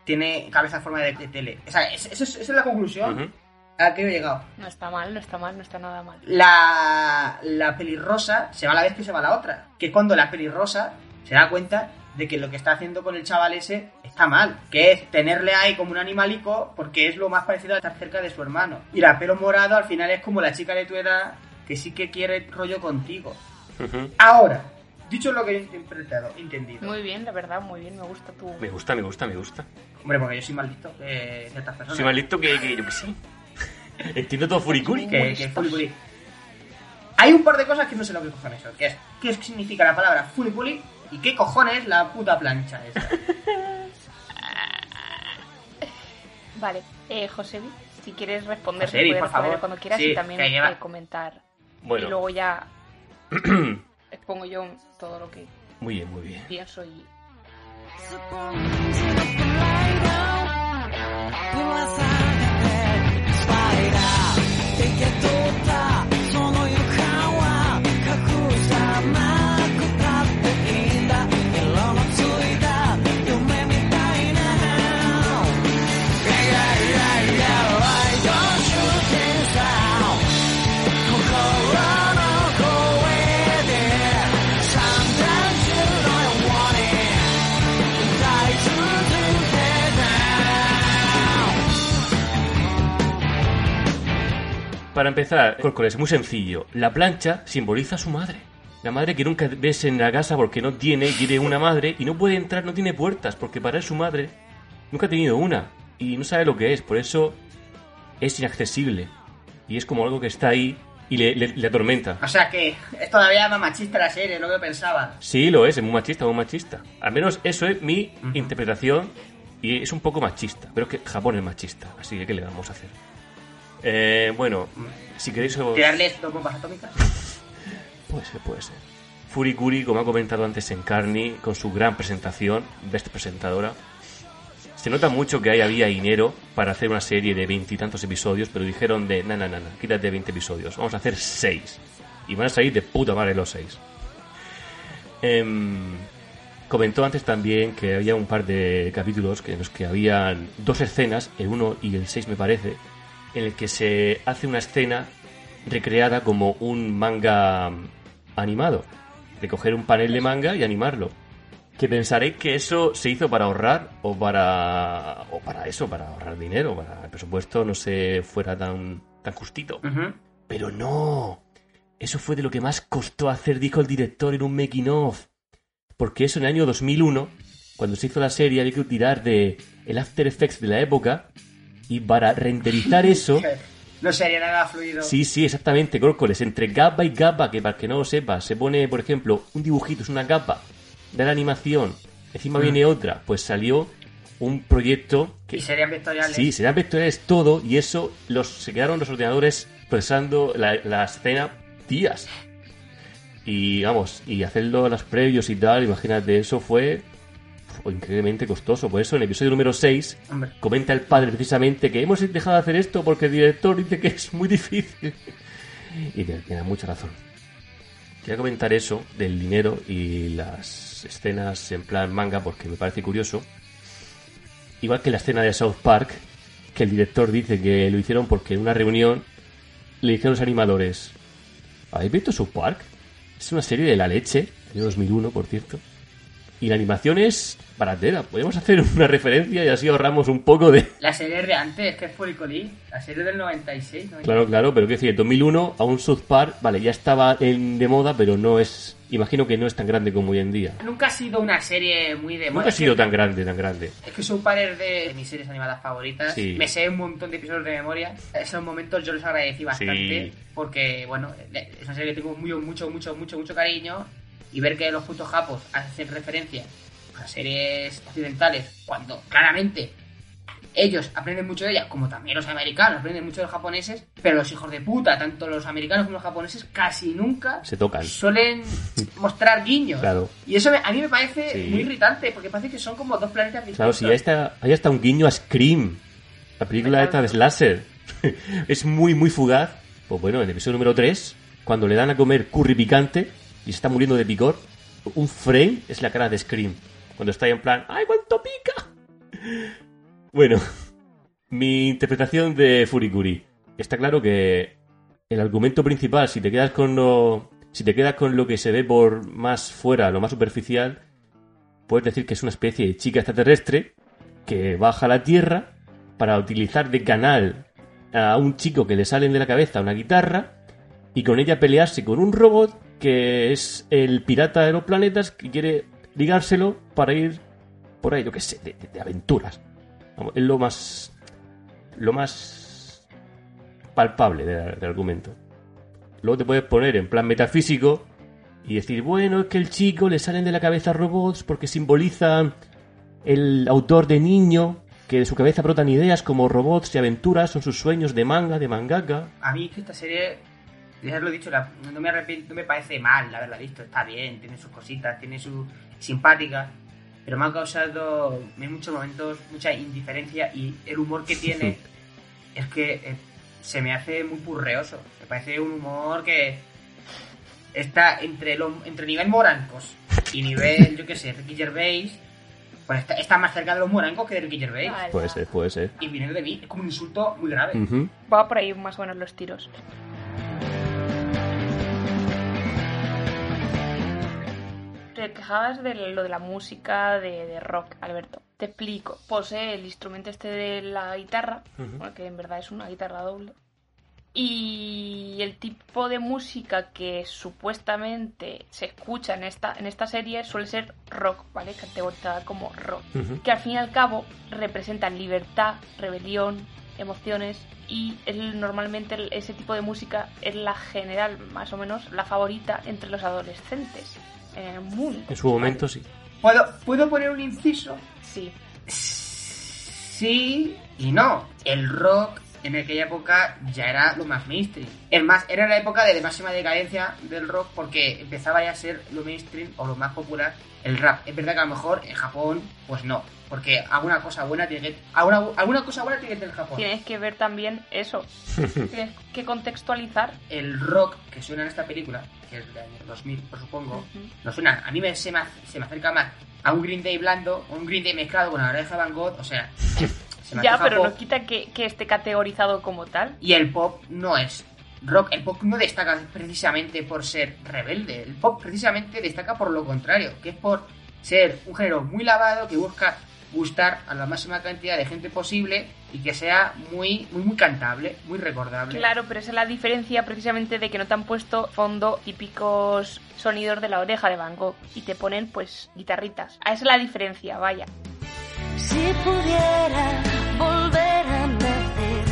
Speaker 1: tiene cabeza en forma de, tele. O sea, es- eso es, esa es la conclusión
Speaker 2: Ujú.
Speaker 1: a la que he llegado.
Speaker 3: No está mal, no está mal, no está nada mal.
Speaker 1: La, la pelirrosa se va a la vez que se va la otra. Que es cuando la pelirrosa se da cuenta de que lo que está haciendo con el chaval ese está mal. Que es tenerle ahí como un animalico porque es lo más parecido a estar cerca de su hermano. Y la pelo morado al final es como la chica de tu edad que sí que quiere rollo contigo.
Speaker 2: Ujú.
Speaker 1: Ahora, dicho lo que he interpretado, entendido.
Speaker 3: Muy bien, la verdad, muy bien, me gusta tu...
Speaker 2: Me gusta, me gusta, me gusta.
Speaker 1: Hombre, porque yo soy más listo que ciertas personas.
Speaker 2: Soy más listo que, que yo que sí. Entiendo todo Furikuri.
Speaker 1: que, que. Hay un par de cosas que no sé lo que cojones son. Que es, ¿Qué significa la palabra Fulipuli? ¿Y qué cojones la puta plancha esa?
Speaker 3: Vale, eh, Josebi, si quieres responder,
Speaker 1: Josebi,
Speaker 3: puedes
Speaker 1: por
Speaker 3: responder
Speaker 1: favor.
Speaker 3: cuando quieras
Speaker 1: Sí,
Speaker 3: y también
Speaker 1: que lleva-
Speaker 3: eh, comentar.
Speaker 2: Bueno.
Speaker 3: Y luego ya expongo yo todo lo que
Speaker 2: Muy bien, muy bien.
Speaker 3: pienso y...
Speaker 2: empezar, Córcoles, es muy sencillo. La plancha simboliza a su madre. La madre que nunca ves en la casa porque no tiene, quiere una madre y no puede entrar, no tiene puertas, porque para él su madre nunca ha tenido una y no sabe lo que es, por eso es inaccesible. Y es como algo que está ahí y le, le- le atormenta.
Speaker 1: O sea que es todavía más machista la serie, lo que pensaba.
Speaker 2: Sí, lo es, es muy machista, muy machista. Al menos eso es mi interpretación y es un poco machista. Pero es que Japón es machista, así que ¿qué le vamos a hacer? Eh, bueno, si queréis... os-
Speaker 1: Tirarles dos bombas atómicas.
Speaker 2: Puede ser, puede ser. Furikuri, como ha comentado antes en Carney, con su gran presentación, best presentadora. Se nota mucho que ahí había dinero para hacer una serie de veintitantos episodios, pero dijeron de, na, na, na, quítate 20 episodios, vamos a hacer 6. Y van a salir de puta madre los 6. comentó antes también que había un par de capítulos que- en los que habían dos escenas, el 1 y el 6 me parece, en el que se hace una escena recreada como un manga animado, de coger un panel de manga y animarlo. Que pensaréis que eso se hizo para ahorrar o para o para eso, para ahorrar dinero, para el presupuesto no se fuera tan tan justito. Pero no. Eso fue de lo que más costó hacer, dijo el director en un making of. Porque eso en el año 2001, cuando se hizo la serie, había que tirar de el After Effects de la época y para renderizar eso
Speaker 1: No sería nada fluido.
Speaker 2: Sí, sí, exactamente, Córcoles. Entre capa y capa, que para que no lo sepa, se pone, por ejemplo, un dibujito, es una capa de la animación, encima viene otra, pues salió un proyecto que...
Speaker 1: Y serían vectoriales.
Speaker 2: Sí, serán vectoriales todo y eso los, se quedaron los ordenadores procesando la, la escena días. Y vamos, y hacerlo los previos y tal, imagínate, eso fue fue increíblemente costoso. Por eso en el episodio número 6
Speaker 1: Hombre.
Speaker 2: comenta el padre precisamente que hemos dejado de hacer esto porque el director dice que es muy difícil. Y tiene tiene mucha razón. Quería comentar eso del dinero y las escenas en plan manga porque me parece curioso. Igual que la escena de South Park, que el director dice que lo hicieron porque en una reunión le dijeron a los animadores, ¿habéis visto South Park? Es una serie de la leche, año 2001, por cierto. Y la animación es baratera. Podemos hacer una referencia y así ahorramos un poco de...
Speaker 1: La serie de antes, que es Furicoli, la serie del 96, ¿no?
Speaker 2: Claro, claro, pero quiero decir, en 2001 a un South Park, vale, ya estaba en, de moda, pero no es... Imagino que no es tan grande como hoy en día.
Speaker 1: Nunca ha sido una serie muy de moda.
Speaker 2: Nunca ha sido tan grande, tan grande.
Speaker 1: Es que son pares de mis series animadas favoritas.
Speaker 2: Sí.
Speaker 1: Me sé un montón de episodios de memoria. Esos momentos yo los agradecí bastante.
Speaker 2: Sí.
Speaker 1: Porque, bueno, es una serie que tengo muy, mucho, mucho, mucho, mucho cariño. Y ver que los putos japos hacen referencia a series occidentales cuando claramente ellos aprenden mucho de ellas, como también los americanos aprenden mucho de los japoneses, pero los hijos de puta, tanto los americanos como los japoneses, casi nunca
Speaker 2: Se tocan.
Speaker 1: suelen mostrar guiños.
Speaker 2: Claro.
Speaker 1: Y eso me- a mí me parece
Speaker 2: Sí.
Speaker 1: muy irritante, porque parece que son como dos planetas distintos.
Speaker 2: Claro, si ahí está, ahí está un guiño a Scream, la película esta de Slasher. es muy, muy fugaz. Pues bueno, en el episodio número 3, cuando le dan a comer curry picante y se está muriendo de picor, un frame es la cara de Scream. Cuando está ahí en plan, ¡ay, cuánto pica! Bueno, mi interpretación de Furikuri. Está claro que el argumento principal, si te quedas con lo. Si te quedas con lo que se ve por más fuera, lo más superficial, puedes decir que es una especie de chica extraterrestre que baja a la Tierra para utilizar de canal a un chico que le salen de la cabeza una guitarra y con ella pelearse con un robot que es el pirata de los planetas que quiere ligárselo para ir por ahí, yo qué sé, de, aventuras. Es lo más. lo más palpable de- del argumento. Luego te puedes poner en plan metafísico y decir, bueno, es que el chico le salen de la cabeza robots porque simboliza el autor de niño, que de su cabeza brotan ideas como robots y aventuras, son sus sueños de manga, de mangaka.
Speaker 1: A mí esta serie, lo he dicho, la- no, me arrepiento, no me parece mal haberla visto. Está bien, tiene sus cositas, tiene su simpática, pero me ha causado en muchos momentos mucha indiferencia y el humor que tiene es que eh, se me hace muy purreoso. Me parece un humor que está entre, lo, entre nivel morancos y nivel, yo qué sé, Ricky Gervais. Pues está, está más cerca de los morancos que de Ricky Gervais.
Speaker 3: Vale.
Speaker 2: Puede ser, puede ser.
Speaker 1: Y viene de mí, es como un insulto muy grave.
Speaker 2: Ujú.
Speaker 3: Va por ahí más o menos los tiros. Te quejabas de lo de la música de, de rock, Alberto. Te explico. Posee el instrumento este de la guitarra, que en verdad es una guitarra doble. Y el tipo de música que supuestamente se escucha en esta, en esta serie suele ser rock, ¿vale? Categorizada como rock que al fin y al cabo representan libertad, rebelión, emociones y el- normalmente el- ese tipo de música es la general, más o menos, la favorita entre los adolescentes en el mundo.
Speaker 2: En su momento sí.
Speaker 1: ¿Puedo, ¿Puedo poner un inciso?
Speaker 3: Sí,
Speaker 1: Sí y no. El rock en aquella época ya era lo más mainstream. Es más, era la época de máxima decadencia del rock porque empezaba ya a ser lo mainstream o lo más popular el rap. Es verdad que a lo mejor en Japón, pues no. Porque alguna cosa buena tiene que... Alguna, alguna cosa buena tiene que tener Japón.
Speaker 3: tienes que ver también eso. tienes que contextualizar.
Speaker 1: El rock que suena en esta película, que es del año 2000, por supongo,
Speaker 3: Ujú.
Speaker 1: no suena... A mí me, se, me, se me acerca más a un Green Day blando, o un Green Day mezclado con la oreja Van Gogh, o sea... se me
Speaker 3: Ya, pero
Speaker 1: pop.
Speaker 3: no quita que, que esté categorizado como tal.
Speaker 1: Y el pop no es rock. El pop no destaca precisamente por ser rebelde. El pop precisamente destaca por lo contrario, que es por ser un género muy lavado que busca gustar a la máxima cantidad de gente posible y que sea muy, muy, muy cantable, muy recordable.
Speaker 3: Claro, pero esa es la diferencia precisamente de que no te han puesto fondo típicos sonidos de la oreja de Van Gogh y te ponen pues guitarritas. Esa es la diferencia, vaya.
Speaker 4: Si pudiera volver a nacer,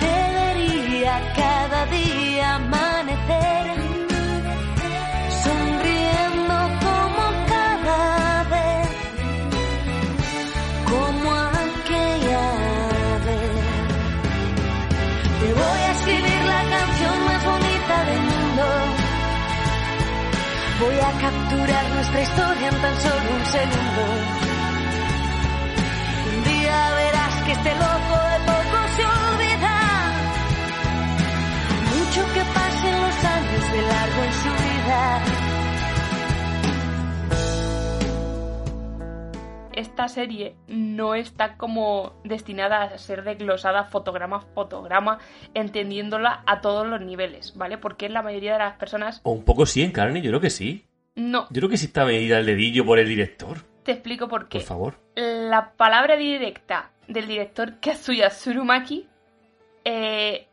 Speaker 4: te vería cada día amanecer, capturar nuestra historia en tan solo un segundo. Un día verás que este loco de poco se olvida. Mucho que pasen los años de largo en su vida.
Speaker 3: esta serie no está como destinada a ser desglosada fotograma a fotograma, entendiéndola a todos los niveles, ¿vale? Porque la mayoría de las personas
Speaker 2: O un poco sí en carne, yo creo que sí.
Speaker 3: No.
Speaker 2: Yo creo que sí está medida el dedillo por el director.
Speaker 3: Te explico por qué.
Speaker 2: Por favor.
Speaker 3: La palabra directa del director Kazuya Tsurumaki, eh,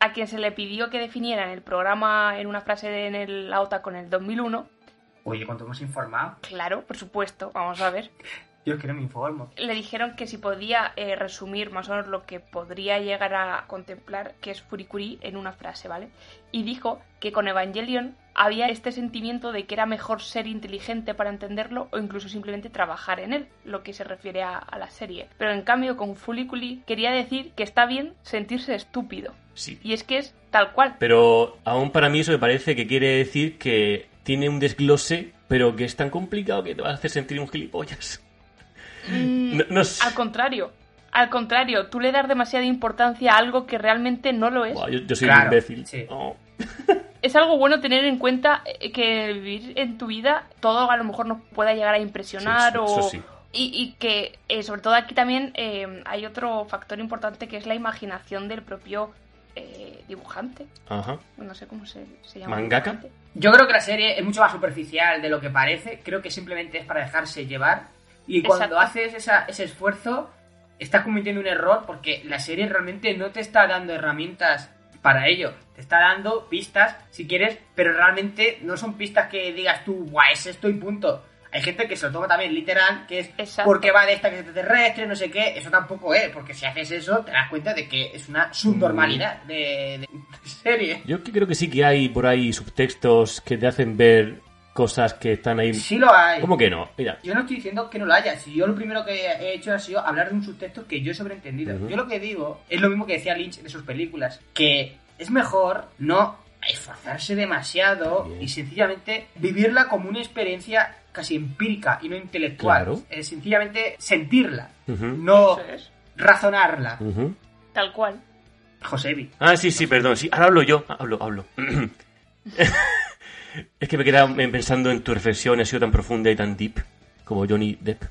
Speaker 3: a quien se le pidió que definiera en el programa en una frase de- en el AOTA con el 2001,
Speaker 1: Oye, cuanto hemos informado,
Speaker 3: claro, por supuesto, vamos a ver,
Speaker 1: yo es que no me informo.
Speaker 3: le dijeron que si podía eh, resumir más o menos lo que podría llegar a contemplar que es Furikuri en una frase, ¿vale? Y dijo que con Evangelion había este sentimiento de que era mejor ser inteligente para entenderlo o incluso simplemente trabajar en él, lo que se refiere a, a la serie. Pero en cambio con Furikuri quería decir que está bien sentirse estúpido.
Speaker 2: Sí.
Speaker 3: Y es que es tal cual.
Speaker 2: Pero aún para mí eso me parece que quiere decir que tiene un desglose, pero que es tan complicado que te va a hacer sentir un gilipollas.
Speaker 3: Mm,
Speaker 2: No, no sé.
Speaker 3: Al contrario. Al contrario, tú le das demasiada importancia a algo que realmente no lo es.
Speaker 2: Buah, yo, yo soy
Speaker 1: Claro,
Speaker 2: un imbécil.
Speaker 1: sí.
Speaker 2: Oh.
Speaker 3: es algo bueno tener en cuenta eh, que vivir en tu vida todo a lo mejor nos pueda llegar a impresionar
Speaker 2: Sí, eso-
Speaker 3: o...
Speaker 2: eso sí.
Speaker 3: Y, y que eh, sobre todo aquí también eh, hay otro factor importante que es la imaginación del propio eh, dibujante.
Speaker 2: Ajá.
Speaker 3: No sé cómo se, se llama.
Speaker 2: ¿Mangaka?
Speaker 1: Yo creo que la serie es mucho más superficial de lo que parece. Creo que simplemente es para dejarse llevar. Y cuando
Speaker 3: Exacto.
Speaker 1: haces esa- ese esfuerzo, estás cometiendo un error porque la serie realmente no te está dando herramientas para ello. Te está dando pistas, si quieres, pero realmente no son pistas que digas tú, guau, es esto y punto. Hay gente que se lo toma también literal, que es
Speaker 3: Exacto.
Speaker 1: porque va de esta que es extraterrestre, no sé qué. Eso tampoco es, porque si haces eso, te das cuenta de que es una subnormalidad de, de serie.
Speaker 2: Yo que creo que sí que hay por ahí subtextos que te hacen ver cosas que están ahí.
Speaker 1: Sí lo hay.
Speaker 2: ¿Cómo que no? Mira.
Speaker 1: Yo no estoy diciendo que no lo haya. Si yo lo primero que he hecho ha sido hablar de un subtexto que yo he sobreentendido. Yo lo que digo es lo mismo que decía Lynch de sus películas. Que es mejor no esforzarse demasiado
Speaker 2: Bien.
Speaker 1: y sencillamente vivirla como una experiencia casi empírica y no intelectual.
Speaker 2: Claro.
Speaker 1: Es sencillamente sentirla, no
Speaker 3: es.
Speaker 1: razonarla.
Speaker 3: Tal cual.
Speaker 1: Josebi.
Speaker 2: Ah, sí, sí, perdón. Sí, ahora hablo yo. Hablo, hablo. es que me quedaba pensando en tu reflexión, ha sido tan profunda y tan deep como Johnny Depp.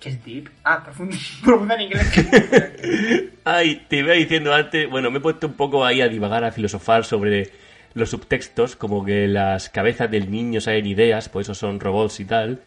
Speaker 1: ¿Qué es deep? Ah, profundo, profundo en inglés.
Speaker 2: Ay, te iba diciendo antes, bueno, me he puesto un poco ahí a divagar, a filosofar sobre los subtextos, como que las cabezas del niño saben ideas, por eso son robots y tal.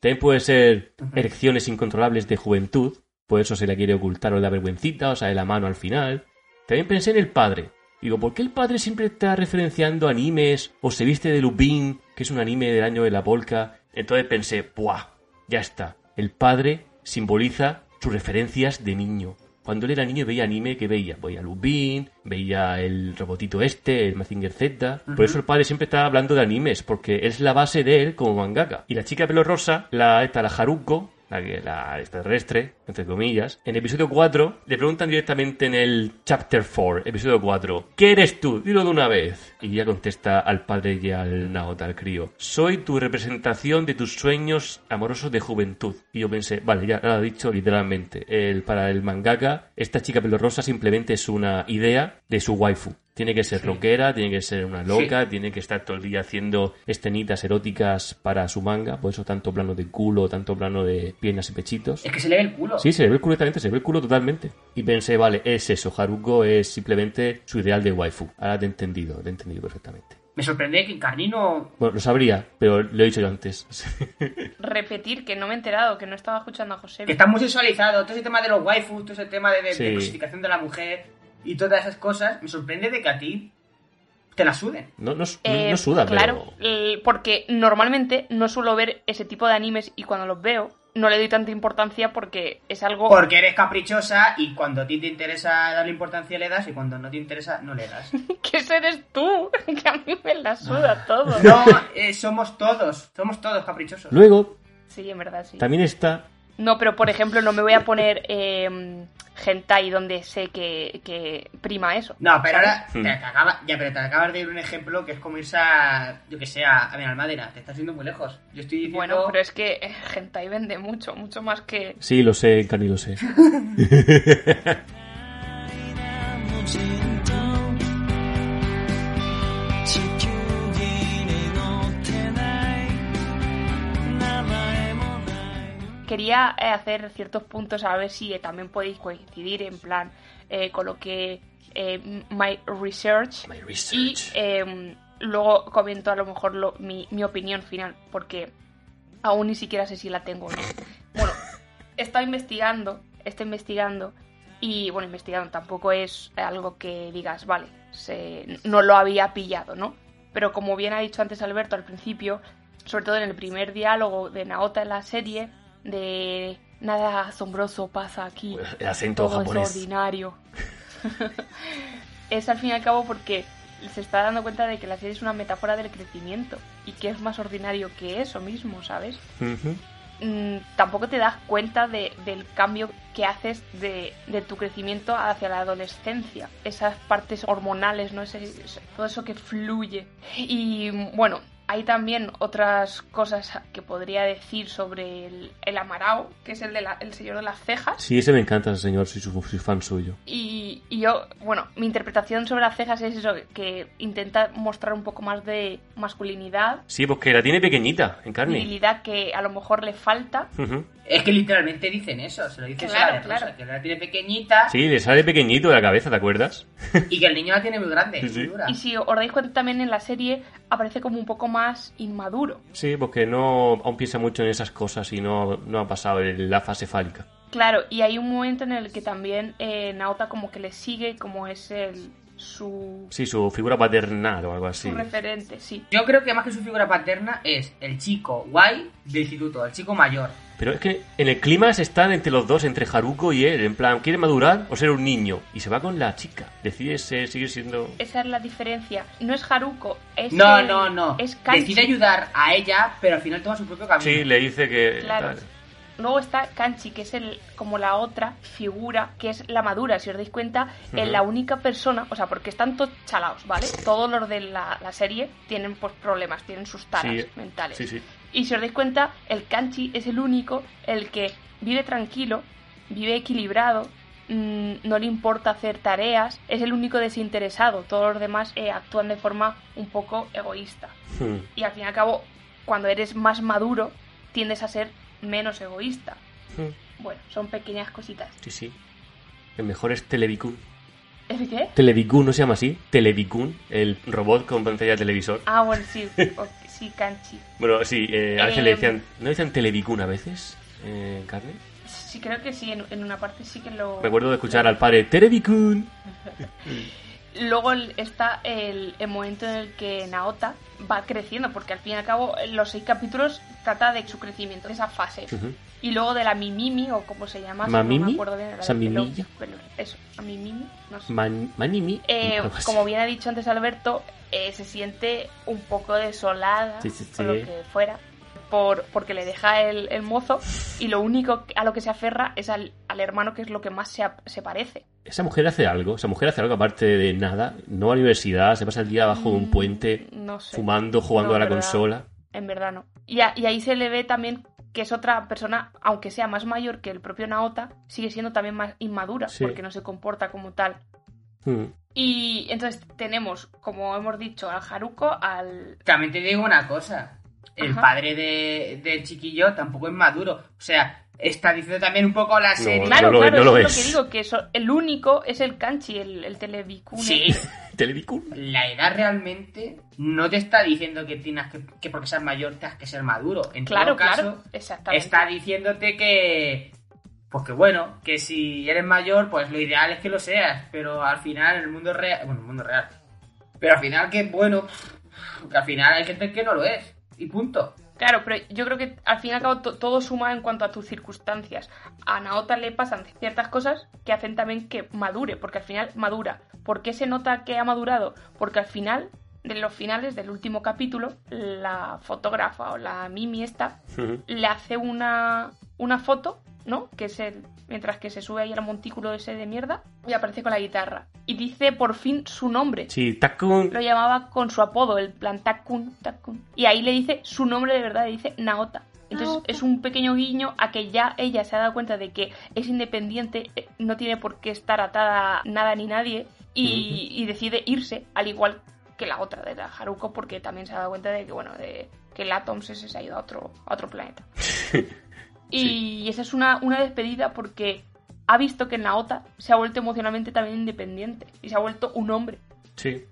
Speaker 2: También puede ser erecciones incontrolables de juventud, por eso se le quiere ocultar o da vergüencita, o sale la mano al final. También pensé en el padre. Digo, ¿por qué el padre siempre está referenciando animes o se viste de Lupin, que es un anime del año de la polka? Entonces pensé, ¡buah! Ya está. El padre simboliza sus referencias de niño. Cuando él era niño veía anime que veía. Veía Lupin, veía el robotito este, el Mazinger Z. Por eso el padre siempre está hablando de animes, porque es la base de él como mangaka. Y la chica de pelo rosa, la, esta, la Haruko, la, extraterrestre, entre comillas, en episodio 4 le preguntan directamente en el chapter 4, episodio 4, ¿qué eres tú? Dilo de una vez. Y ella contesta al padre y al Naota, al crío, soy tu representación de tus sueños amorosos de juventud. Y yo pensé, vale, ya lo ha dicho literalmente. El, para el mangaka, esta chica pelo rosa simplemente es una idea de su waifu. Tiene que ser rockera, tiene que ser una loca, tiene que estar todo el día haciendo escenitas eróticas para su manga, por eso tanto plano de culo, tanto plano de piernas y pechitos.
Speaker 1: es que se le ve el culo.
Speaker 2: Sí, se le ve el culo directamente, se le ve el culo totalmente. Y pensé, vale, es eso, Haruko es simplemente su ideal de waifu. Ahora te he entendido, te he entendido perfectamente.
Speaker 1: Me sorprende que Carnino
Speaker 2: Bueno, lo sabría, pero lo he dicho yo antes.
Speaker 3: Repetir que no me he enterado, que no estaba escuchando a José.
Speaker 1: que está muy sexualizado, todo ese tema de los waifus, todo ese tema de, de, de
Speaker 2: Sí.
Speaker 1: cosificación de la mujer y todas esas cosas, me sorprende de que a ti te la suden.
Speaker 2: No, no, no-
Speaker 3: Eh,
Speaker 2: no suda,
Speaker 3: claro,
Speaker 2: pero...
Speaker 3: porque normalmente no suelo ver ese tipo de animes y cuando los veo no le doy tanta importancia porque es algo
Speaker 1: Porque eres caprichosa y cuando a ti te interesa darle importancia le das y cuando no te interesa no le das.
Speaker 3: que ese eres tú, que a mí me la suda todo.
Speaker 1: No, eh, somos todos, somos todos caprichosos.
Speaker 2: Luego,
Speaker 3: Sí, en verdad sí.
Speaker 2: también está...
Speaker 3: No, pero por ejemplo no me voy a poner eh, hentai donde sé que, que prima eso.
Speaker 1: No, pero ahora
Speaker 2: Hmm.
Speaker 1: te, te acaba- ya, pero te acabas de ir un ejemplo que es como irse a, yo que sé, a, a Benalmádena. Te estás yendo muy lejos. Yo estoy diciendo...
Speaker 3: Bueno, pero es que hentai vende mucho, mucho más que...
Speaker 2: Sí, lo sé, Cani, lo sé.
Speaker 3: Quería eh, hacer ciertos puntos a ver si eh, también podéis coincidir en plan eh, con lo que eh, my research
Speaker 2: My
Speaker 3: y
Speaker 2: research.
Speaker 3: eh, luego comento a lo mejor lo- mi, mi opinión final porque aún ni siquiera sé si la tengo o no. Bueno, estado investigando, estoy investigando y bueno, investigando tampoco es algo que digas, vale, se- no lo había pillado, ¿no? Pero como bien ha dicho antes Alberto al principio, sobre todo en el primer diálogo de Naota en la serie, de nada asombroso pasa aquí,
Speaker 2: El acento
Speaker 3: todo
Speaker 2: japonés.
Speaker 3: es ordinario. es al fin y al cabo porque se está dando cuenta de que la serie es una metáfora del crecimiento y que es más ordinario que eso mismo, ¿sabes? Mm, tampoco te das cuenta de- del cambio que haces de, de tu crecimiento hacia la adolescencia. Esas partes hormonales, ¿no? Ese- todo eso que fluye. Y bueno, hay también otras cosas que podría decir sobre el, el Amarao, que es el, de la- el señor de las cejas.
Speaker 2: Sí, ese me encanta, ese señor, soy, su, soy fan suyo.
Speaker 3: Y, y yo, bueno, mi interpretación sobre las cejas es eso, que intenta mostrar un poco más de masculinidad,
Speaker 2: Sí, porque la tiene pequeñita, en carne.
Speaker 3: virilidad que a lo mejor le falta.
Speaker 2: Ujú.
Speaker 1: Es que literalmente dicen eso, se lo dicen
Speaker 3: Claro,
Speaker 1: a la Rosa,
Speaker 3: claro.
Speaker 1: que la tiene pequeñita
Speaker 2: Sí, le sale pequeñito de la cabeza, ¿te acuerdas?
Speaker 1: y que el niño la tiene muy grande,
Speaker 2: Sí, sí.
Speaker 1: muy dura.
Speaker 3: Y si os dais cuenta también en la serie aparece como un poco más inmaduro.
Speaker 2: Sí, porque no aún piensa mucho en esas cosas y no, no ha pasado en la fase fálica.
Speaker 3: Claro, y hay un momento en el que también eh, Naota como que le sigue, como es el su,
Speaker 2: Sí, su figura paternal o algo así.
Speaker 3: su referente, sí.
Speaker 1: Yo creo que más que su figura paterna es el chico guay del instituto, el chico mayor.
Speaker 2: Pero es que en el clima están entre los dos, entre Haruko y él. En plan, ¿quiere madurar o ser un niño? Y se va con la chica. Decide ser- seguir siendo...
Speaker 3: Esa es la diferencia. No es Haruko, es
Speaker 1: No,
Speaker 3: el-
Speaker 1: no, no.
Speaker 3: Es Kanchi.
Speaker 1: Decide ayudar a ella, pero al final toma su propio camino.
Speaker 2: Sí, le dice que...
Speaker 3: Claro.
Speaker 2: tal.
Speaker 3: Luego está Kanchi, que es el como la otra figura, que es la madura. Si os dais cuenta, es la única persona, o sea, porque están todos chalaos, ¿vale? Todos los de la, la serie tienen pues problemas, tienen sus taras
Speaker 2: Sí,
Speaker 3: mentales.
Speaker 2: Sí, sí.
Speaker 3: Y si os dais cuenta, el Kanchi es el único, el que vive tranquilo, vive equilibrado, mm, no le importa hacer tareas, es el único desinteresado. Todos los demás eh, actúan de forma un poco egoísta.
Speaker 2: Hmm.
Speaker 3: Y al fin y al cabo, cuando eres más maduro, tiendes a ser menos egoísta.
Speaker 2: Hmm.
Speaker 3: Bueno, son pequeñas cositas.
Speaker 2: Sí, sí. El mejor es Televicun.
Speaker 3: ¿Es qué?
Speaker 2: Televicun, ¿no se llama así? Televicun, el robot con pantalla de televisor.
Speaker 3: Ah, bueno, sí, sí, Kanchi.
Speaker 2: Bueno, sí, eh, a veces le
Speaker 3: Eh,
Speaker 2: decían... ¿No decían Televicun a veces? Eh, ¿En carne?
Speaker 3: Sí, creo que sí, en, en una parte sí que lo...
Speaker 2: Recuerdo de escuchar al padre Televicun.
Speaker 3: Luego está el, el momento en el que Naota va creciendo, porque al fin y al cabo los seis capítulos trata de su crecimiento, de esa fase. Y luego de la Mimimi, o como se llama, no me acuerdo bien. la
Speaker 2: ¿Esa
Speaker 3: del pelo- pelo- Eso, a Mimimi, no sé.
Speaker 2: Man- Manimi.
Speaker 3: Eh, como bien ha dicho antes Alberto, eh, se siente un poco desolada,
Speaker 2: Sí, sí,
Speaker 3: o lo que fuera, por, porque le deja el, el mozo y lo único a lo que se aferra es al, al hermano, que es lo que más se, se parece.
Speaker 2: Esa mujer hace algo, esa mujer hace algo aparte de nada. No va a la universidad, se pasa el día bajo de un puente,
Speaker 3: Mm, No sé.
Speaker 2: fumando, jugando
Speaker 3: No,
Speaker 2: a la
Speaker 3: verdad.
Speaker 2: consola.
Speaker 3: En verdad no. Y, a- y ahí se le ve también que es otra persona, aunque sea más mayor que el propio Naota, sigue siendo también más inmadura,
Speaker 2: Sí.
Speaker 3: porque no se comporta como tal.
Speaker 2: Hmm.
Speaker 3: Y entonces tenemos, como hemos dicho, al Haruko, al...
Speaker 1: También te digo una cosa. El
Speaker 3: Ajá.
Speaker 1: padre de, del chiquillo tampoco es maduro. O sea, está diciendo también un poco la serie.
Speaker 2: No
Speaker 3: Claro,
Speaker 2: lo es,
Speaker 3: claro,
Speaker 2: no lo
Speaker 3: eso
Speaker 2: es.
Speaker 3: es lo que digo, que eso- el único es el Kanchi, el, el Televicune.
Speaker 1: Sí,
Speaker 2: Televicun.
Speaker 1: la edad realmente no te está diciendo que tienes que, que porque seas mayor tengas que ser maduro. En
Speaker 3: Claro,
Speaker 1: todo caso,
Speaker 3: claro, exactamente.
Speaker 1: está diciéndote que. Pues que bueno, que si eres mayor, pues lo ideal es que lo seas. Pero al final, en el mundo real. Bueno, el mundo real. Pero al final, que bueno. Que al final hay gente que no lo es. Y punto.
Speaker 3: Claro, pero yo creo que al fin y al cabo to- todo suma en cuanto a tus circunstancias. A Naota le pasan ciertas cosas que hacen también que madure, porque al final madura. ¿Por qué se nota que ha madurado? Porque al final, de los finales del último capítulo, la fotógrafa o la Mimi esta le hace una, una foto, ¿no? Que es el. Mientras que se sube ahí al montículo ese de mierda y aparece con la guitarra. Y dice por fin su nombre.
Speaker 2: Sí, Takun.
Speaker 3: Lo llamaba con su apodo, el plan Takun, Takun. Y ahí le dice su nombre de verdad, le dice Naota. Entonces
Speaker 4: Naota.
Speaker 3: es un pequeño guiño a que ya ella se ha dado cuenta de que es independiente, eh, no tiene por qué estar atada a nada ni nadie y, y decide irse, al igual que la otra de la Haruko, porque también se ha dado cuenta de que, bueno, de que el Atoms ese se ha ido a otro, a otro planeta. Y esa es una, una despedida porque ha visto que Naota se ha vuelto emocionalmente también independiente y se ha vuelto un hombre.
Speaker 2: Sí.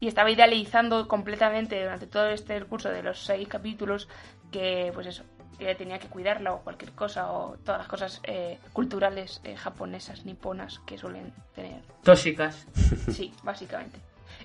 Speaker 3: Y estaba idealizando completamente durante todo este curso de los seis capítulos que, pues eso, que tenía que cuidarla o cualquier cosa o todas las cosas eh, culturales eh, japonesas, niponas que suelen tener.
Speaker 1: Tóxicas.
Speaker 3: Sí, básicamente.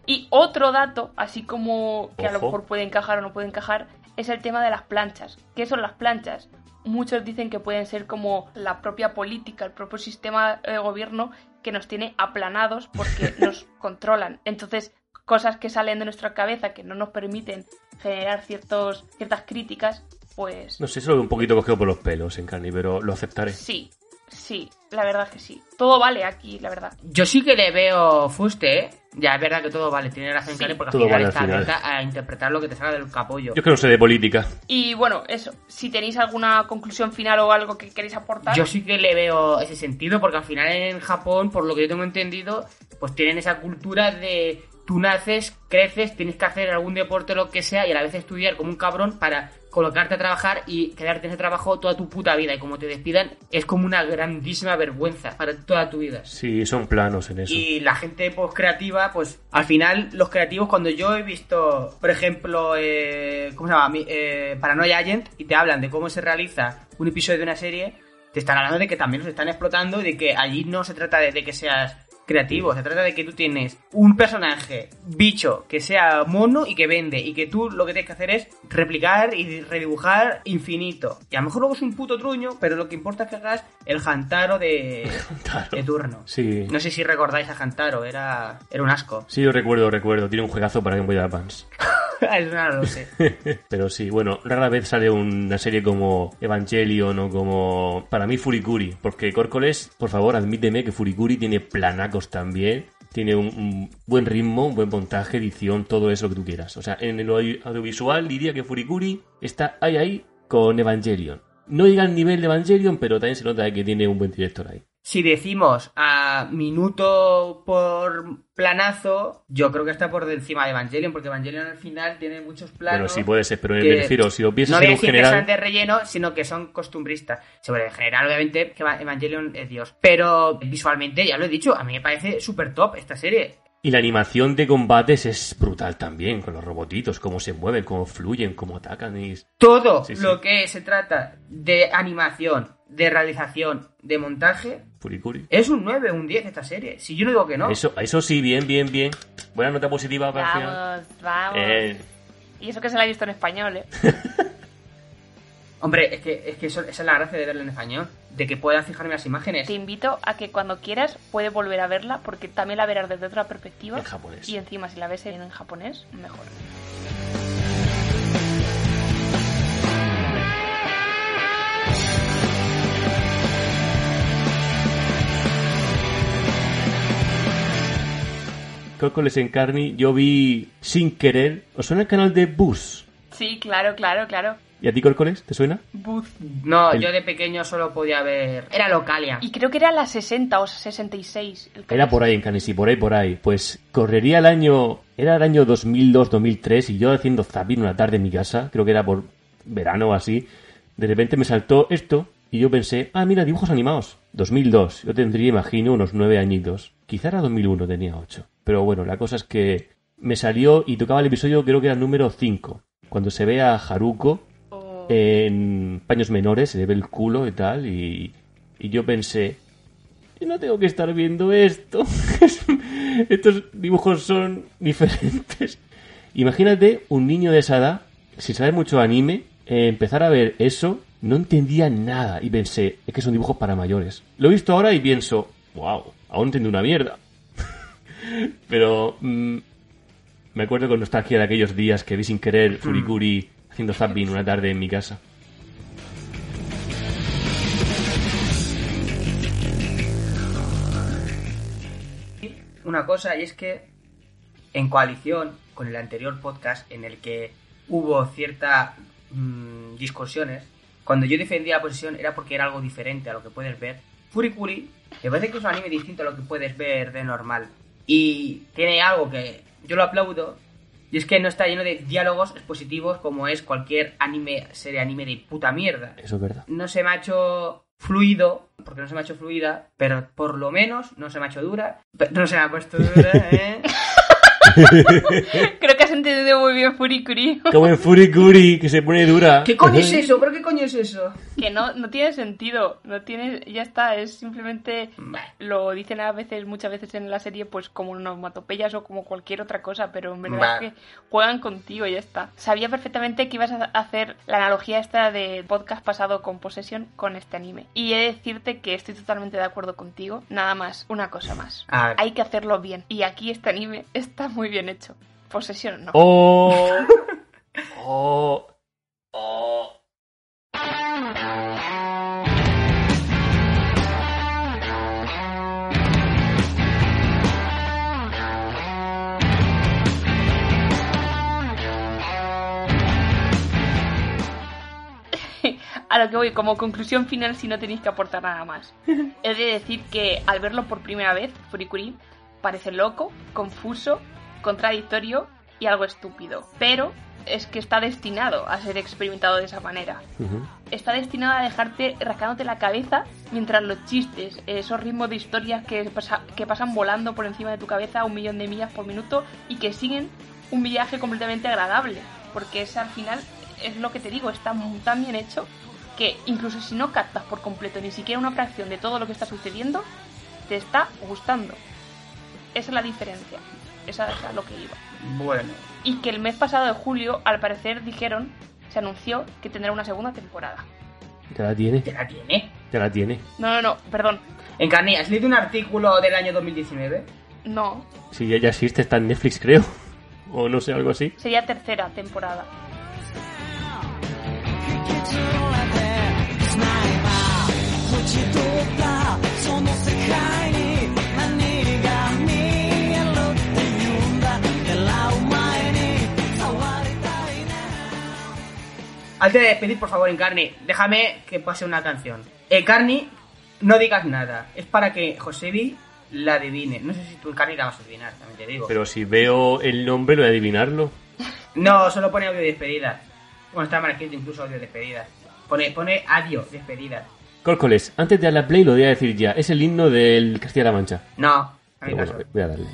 Speaker 3: Y otro dato, así como que a lo
Speaker 2: Ojo.
Speaker 3: mejor puede encajar o no puede encajar, es el tema de las planchas. ¿Qué son las planchas? Muchos dicen que pueden ser como la propia política, el propio sistema de gobierno que nos tiene aplanados porque nos controlan. Entonces, cosas que salen de nuestra cabeza que no nos permiten generar ciertos, ciertas críticas, pues
Speaker 2: No sé, eso lo veo un poquito cogido por los pelos en Carni, pero lo aceptaré.
Speaker 3: sí, Sí, la verdad que sí. Todo vale aquí, la verdad.
Speaker 1: Yo sí que le veo fuste, ¿eh? Ya, es verdad que todo vale, tiene razón
Speaker 3: Sí.
Speaker 1: Karen, porque
Speaker 2: Todo
Speaker 1: al final
Speaker 2: vale al
Speaker 1: está
Speaker 2: final.
Speaker 1: abierta a interpretar lo que te salga del capullo.
Speaker 2: Yo que no sé de política.
Speaker 3: Y bueno, eso. Si tenéis alguna conclusión final o algo que queréis aportar.
Speaker 1: Yo sí que le veo ese sentido, porque al final en Japón, por lo que yo tengo entendido, pues tienen esa cultura de tú naces, creces, tienes que hacer algún deporte, lo que sea, y a la vez estudiar como un cabrón para colocarte a trabajar y quedarte en ese trabajo toda tu puta vida. Y como te despidan, es como una grandísima vergüenza para toda tu vida.
Speaker 2: Sí, son planos en eso.
Speaker 1: Y la gente pues creativa, pues al final los creativos, cuando yo he visto, por ejemplo, eh, ¿cómo se llama? Eh, Paranoia Agent, y te hablan de cómo se realiza un episodio de una serie, te están hablando de que también los están explotando y de que allí no se trata de, de que seas creativo, se trata de que tú tienes un personaje, bicho, que sea mono y que vende, y que tú lo que tienes que hacer es replicar y redibujar infinito. Y a lo mejor luego es un puto truño, pero lo que importa es que hagas el Hantaro de, de turno.
Speaker 2: Sí.
Speaker 1: No sé si recordáis a Hantaro, era, era un asco.
Speaker 2: Sí, yo recuerdo, recuerdo. Tiene un juegazo para Game Boy Advance.
Speaker 1: No lo sé.
Speaker 2: Pero sí, bueno, rara vez sale una serie como Evangelion o como... Para mí Furikuri, porque Córcoles, por favor, admíteme que Furikuri tiene planacos también, tiene un, un buen ritmo, un buen montaje, edición, todo eso que tú quieras. O sea, en audio- audiovisual diría que Furikuri está ahí ahí con Evangelion. No llega al nivel de Evangelion, pero también se nota que tiene un buen director ahí.
Speaker 1: Si decimos a minuto por planazo, yo creo que está por encima de Evangelion, porque Evangelion al final tiene muchos planos.
Speaker 2: Bueno, sí puede ser, pero me
Speaker 1: que
Speaker 2: refiero, si lo piensas
Speaker 1: no
Speaker 2: en un
Speaker 1: que
Speaker 2: general...
Speaker 1: sean de relleno, sino que son costumbristas. Sobre en general, obviamente, que Evangelion es Dios. Pero visualmente, ya lo he dicho, a mí me parece súper top esta serie.
Speaker 2: Y la animación de combates es brutal también, con los robotitos, cómo se mueven, cómo fluyen, cómo atacan. Y...
Speaker 1: Todo
Speaker 2: Sí, sí.
Speaker 1: lo que se trata de animación, de realización, de montaje,
Speaker 2: Furikuri.
Speaker 1: es un 9, un 10 esta serie. Si yo no digo que no.
Speaker 2: Eso, eso sí, bien, bien, bien. Buena nota positiva para.
Speaker 3: Vamos, vamos.
Speaker 2: Eh,
Speaker 3: Y eso que se la he visto en español, ¿eh?
Speaker 1: Hombre, es que, es que eso- esa es la gracia de verla en español. De que pueda fijarme en las imágenes.
Speaker 3: Te invito a que cuando quieras puedes volver a verla porque también la verás desde otra perspectiva.
Speaker 2: En japonés.
Speaker 3: Y encima si la ves en japonés, mejor.
Speaker 2: Córcoles en Carni, yo vi sin querer. ¿Os suena el canal de Bus?
Speaker 3: Sí, claro, claro, claro.
Speaker 2: ¿Y a ti, Córcoles? ¿Te suena?
Speaker 3: Booth.
Speaker 1: No,
Speaker 2: El-
Speaker 1: yo de pequeño solo podía ver. Era Localia.
Speaker 3: Y creo que era la 60 o 66. El
Speaker 2: Era por ahí en Carni, sí, por ahí, por ahí. Pues correría el año. Era el año 2002-2003 y yo haciendo zapping una tarde en mi casa, creo que era por verano o así. De repente me saltó esto y yo pensé, ah, mira, dibujos animados. 2002. Yo tendría, imagino, unos nueve añitos. Quizá era 2001, tenía ocho. Pero bueno, la cosa es que me salió y tocaba el episodio, creo que era el número 5. Cuando se ve a Haruko
Speaker 3: O-
Speaker 2: en paños menores, se le ve el culo y tal, y, y yo pensé, yo no tengo que estar viendo esto. Estos dibujos son diferentes. Imagínate un niño de esa edad, si sabe mucho anime, eh, empezar a ver eso, no entendía nada y pensé, es que son dibujos para mayores. Lo he visto ahora y pienso, wow, aún entiendo una mierda. Pero mm, me acuerdo con nostalgia de aquellos días que vi sin querer Furikuri haciendo zapping una tarde en mi casa.
Speaker 1: Una cosa, y es que en coalición con el anterior podcast en el que hubo ciertas mm, discusiones, cuando yo defendía la posición era porque era algo diferente a lo que puedes ver. Furikuri me parece que es un anime distinto a lo que puedes ver de normal. Y tiene algo que yo lo aplaudo, y es que no está lleno de diálogos expositivos como es cualquier anime, serie anime de puta mierda.
Speaker 2: Eso es verdad.
Speaker 1: no se me ha hecho fluido, porque no se me ha hecho fluida, pero por lo menos no se me ha hecho dura. No se me ha puesto dura, ¿eh?
Speaker 3: Creo que has entendido muy bien Furikuri.
Speaker 2: Como en Furikuri, que se pone dura.
Speaker 1: ¿Qué coño es eso? ¿Pero qué coño es eso?
Speaker 3: que no, no tiene sentido. No tiene. Ya está. Es simplemente. Lo dicen a veces, muchas veces en la serie, pues como onomatopeyas o como cualquier otra cosa, pero en verdad es que juegan contigo y ya está. Sabía perfectamente que ibas a hacer la analogía esta de podcast pasado con Possession con este anime. Y he de decirte que estoy totalmente de acuerdo contigo. Nada más, una cosa más. Hay que hacerlo bien. Y aquí este anime está muy bien hecho. Posesión, no.
Speaker 2: Oh. Oh. Oh.
Speaker 3: a lo que voy como conclusión final si no tenéis que aportar nada más. He de decir que al verlo por primera vez, Furikuri parece loco, confuso contradictorio y algo estúpido. Pero es que está destinado a ser experimentado de esa manera. Está destinado a dejarte rascándote la cabeza mientras los chistes, esos ritmos de historias que, pasa- que pasan volando por encima de tu cabeza a un millón de millas por minuto y que siguen un viaje completamente agradable. Porque es al final, es lo que te digo, está tan bien hecho que incluso si no captas por completo ni siquiera una fracción de todo lo que está sucediendo, te está gustando. Esa es la diferencia. Esa es a lo que iba.
Speaker 1: Bueno.
Speaker 3: Y que el mes pasado de julio, al parecer, dijeron, se anunció que tendrá una segunda temporada.
Speaker 2: Ya la tiene,
Speaker 1: ¿Te la tiene?
Speaker 2: ya la tiene.
Speaker 3: No, no, no, perdón.
Speaker 1: Encarni, ¿has leído un artículo del año 2019?
Speaker 3: No,
Speaker 2: Sí, ya, ya existe, está en Netflix, creo. O no sé, algo así.
Speaker 3: sería tercera temporada.
Speaker 1: Antes de despedir, por favor, Encarni, déjame que pase una canción. Encarni, no digas nada. Es para que Josebi la adivine. No sé si tú, Encarni, la vas a adivinar, también te digo.
Speaker 2: Pero si veo el nombre, lo voy a adivinarlo.
Speaker 1: No, solo pone audio de despedida. Bueno, está mal escrito incluso audio de despedida. Pone, pone adiós, despedida.
Speaker 2: Córcoles, antes de darle a play lo voy a decir ya. Es el himno del Castilla-La Mancha.
Speaker 1: No, a mi
Speaker 2: Pero
Speaker 1: caso.
Speaker 2: bueno, voy a darle.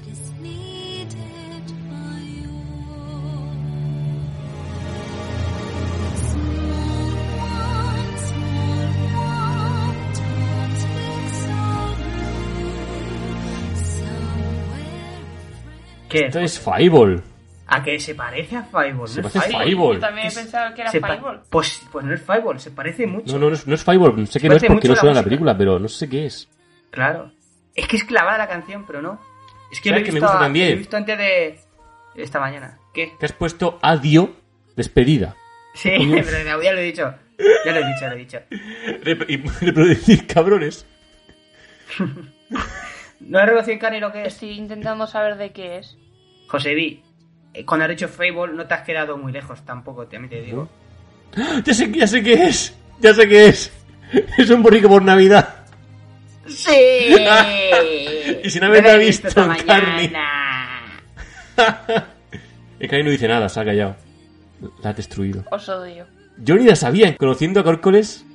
Speaker 1: ¿Qué?
Speaker 2: Esto es Fireball.
Speaker 1: ¿A qué se parece a Fireball?
Speaker 2: Se
Speaker 1: ¿No es
Speaker 2: parece a
Speaker 1: Fireball?
Speaker 2: Fireball.
Speaker 3: Yo también he pensado que era Fireball.
Speaker 1: Pues, pues no es Fireball, se parece mucho.
Speaker 2: No, no, no es, no es Fireball. Sé que no es porque no
Speaker 1: la
Speaker 2: suena en la
Speaker 1: música.
Speaker 2: película, pero no sé qué es.
Speaker 1: Claro. Es que es clavada la canción, pero no. Es que lo he
Speaker 2: ¿Sabes que me
Speaker 1: visto,
Speaker 2: gusta
Speaker 1: a-
Speaker 2: también?
Speaker 1: lo he visto antes de esta mañana. ¿Qué?
Speaker 2: Te has puesto adiós, despedida.
Speaker 1: Sí, pero ya lo he dicho. Ya lo he dicho, ya lo he dicho.
Speaker 2: Reproducir cabrones.
Speaker 1: ¿No en Cani lo que es?
Speaker 3: Estoy intentando saber de qué es.
Speaker 1: José Vi, eh, cuando has dicho Fable no te has quedado muy lejos tampoco, también te digo.
Speaker 2: Ya sé, ya sé qué es. Ya sé qué es. Es un borrico por Navidad.
Speaker 1: ¡Sí!
Speaker 2: Y si no me
Speaker 1: Lo he
Speaker 2: ha visto,
Speaker 1: mañana.
Speaker 2: Es que ahí no dice nada, se ha callado. La ha destruido.
Speaker 3: Os odio.
Speaker 2: Yo ni la sabía. Conociendo a Córcoles,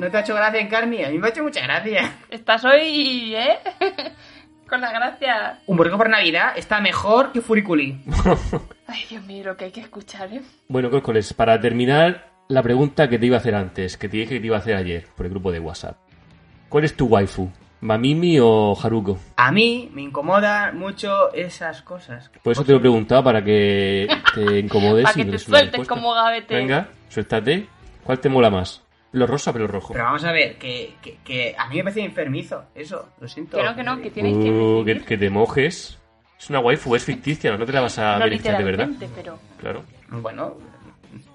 Speaker 1: ¿No te ha hecho gracia en Carmi? A mí me ha hecho mucha gracia.
Speaker 3: Estás hoy, ¿eh? Con la gracia.
Speaker 1: Un borrico por Navidad está mejor que Furiculi.
Speaker 3: Ay, Dios mío, lo que hay que escuchar, ¿eh?
Speaker 2: Bueno, Córcoles, para terminar, la pregunta que te iba a hacer antes, que te dije que te iba a hacer ayer por el grupo de WhatsApp. ¿Cuál es tu waifu? ¿Mamimi o Haruko?
Speaker 1: A mí me incomoda mucho esas cosas.
Speaker 2: Por eso te lo he preguntado, para que te incomodes
Speaker 3: Para
Speaker 2: y
Speaker 3: que
Speaker 2: me
Speaker 3: te sueltes
Speaker 2: respuesta.
Speaker 3: como gavete.
Speaker 2: Venga, suéltate. ¿Cuál te mola más? ¿Lo rosa o pelo rojo?
Speaker 1: Pero vamos a ver, que, que, que a mí me parece enfermizo, eso, lo siento.
Speaker 3: Que no, que no, que tienes que
Speaker 2: Uh, que, que te mojes. Es una waifu, es ficticia, no te la vas a
Speaker 3: no
Speaker 2: beneficiar de verdad.
Speaker 3: pero...
Speaker 2: Claro.
Speaker 1: Bueno,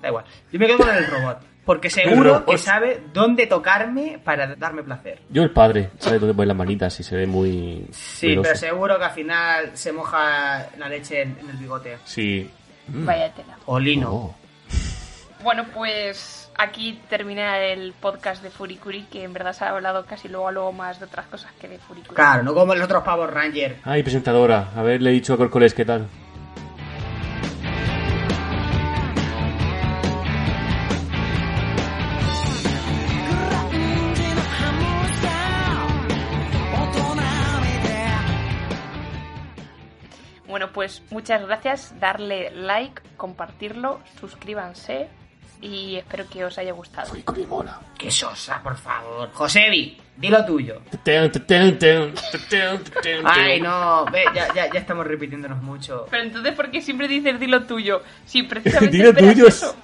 Speaker 1: da igual. Yo me quedo con el robot. Porque seguro que sabe dónde tocarme para darme placer.
Speaker 2: Yo el padre, sabe dónde poner las manitas y se ve muy...
Speaker 1: Sí,
Speaker 2: veloso.
Speaker 1: pero seguro que al final se moja la leche en, en el bigote.
Speaker 2: Sí. Mm.
Speaker 3: Vaya tela.
Speaker 1: O lino.
Speaker 2: Oh.
Speaker 3: Bueno, pues aquí termina el podcast de Furikuri, que en verdad se ha hablado casi luego a luego más de otras cosas que de Furikuri.
Speaker 1: Claro, no como los otros pavos Ranger.
Speaker 2: Ay, presentadora, haberle dicho a Corcoles qué tal.
Speaker 3: Bueno, pues muchas gracias, darle like, compartirlo, suscríbanse y espero que os haya gustado.
Speaker 1: Qué sosa, por favor. Josebi, di lo tuyo. Ay, no, ve, ya, ya, ya estamos repitiéndonos mucho.
Speaker 3: Pero entonces, ¿por qué siempre dices di lo tuyo? Si precisamente
Speaker 2: Dilo
Speaker 3: esperas
Speaker 2: tuyo, es,
Speaker 3: eso.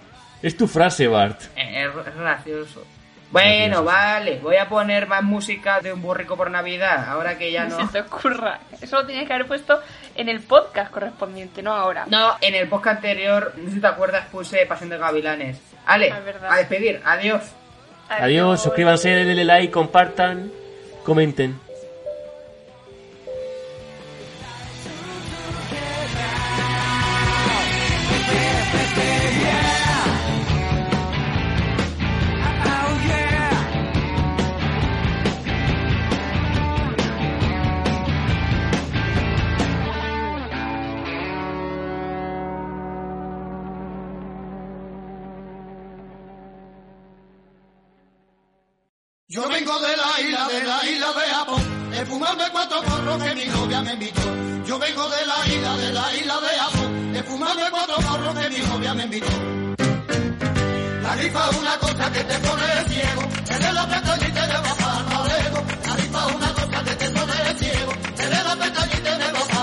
Speaker 2: es tu frase, Bart.
Speaker 1: Eh, Es, es gracioso. Bueno, vale, voy a poner más música de un burrico por Navidad, ahora que ya no...
Speaker 3: se te ocurra. Eso lo tenías que haber puesto en el podcast correspondiente, no ahora.
Speaker 1: No, en el podcast anterior, no sé si te acuerdas, puse Pasión de Gavilanes. Ale,
Speaker 3: Ah,
Speaker 1: a despedir, adiós.
Speaker 2: Adiós, suscríbanse, denle like, compartan,
Speaker 5: comenten.
Speaker 6: Yo vengo de la isla, de la isla de Japón, de fumarme cuatro porros que mi novia me invitó. Yo vengo de la isla, de la isla de Japón, de fumarme cuatro porros que mi novia me invitó. La rifa es una cosa que te pone ciego, te de
Speaker 5: la pestaña y te de bajar al La rifa es una cosa que te pone ciego, te de la pestaña y te de bajar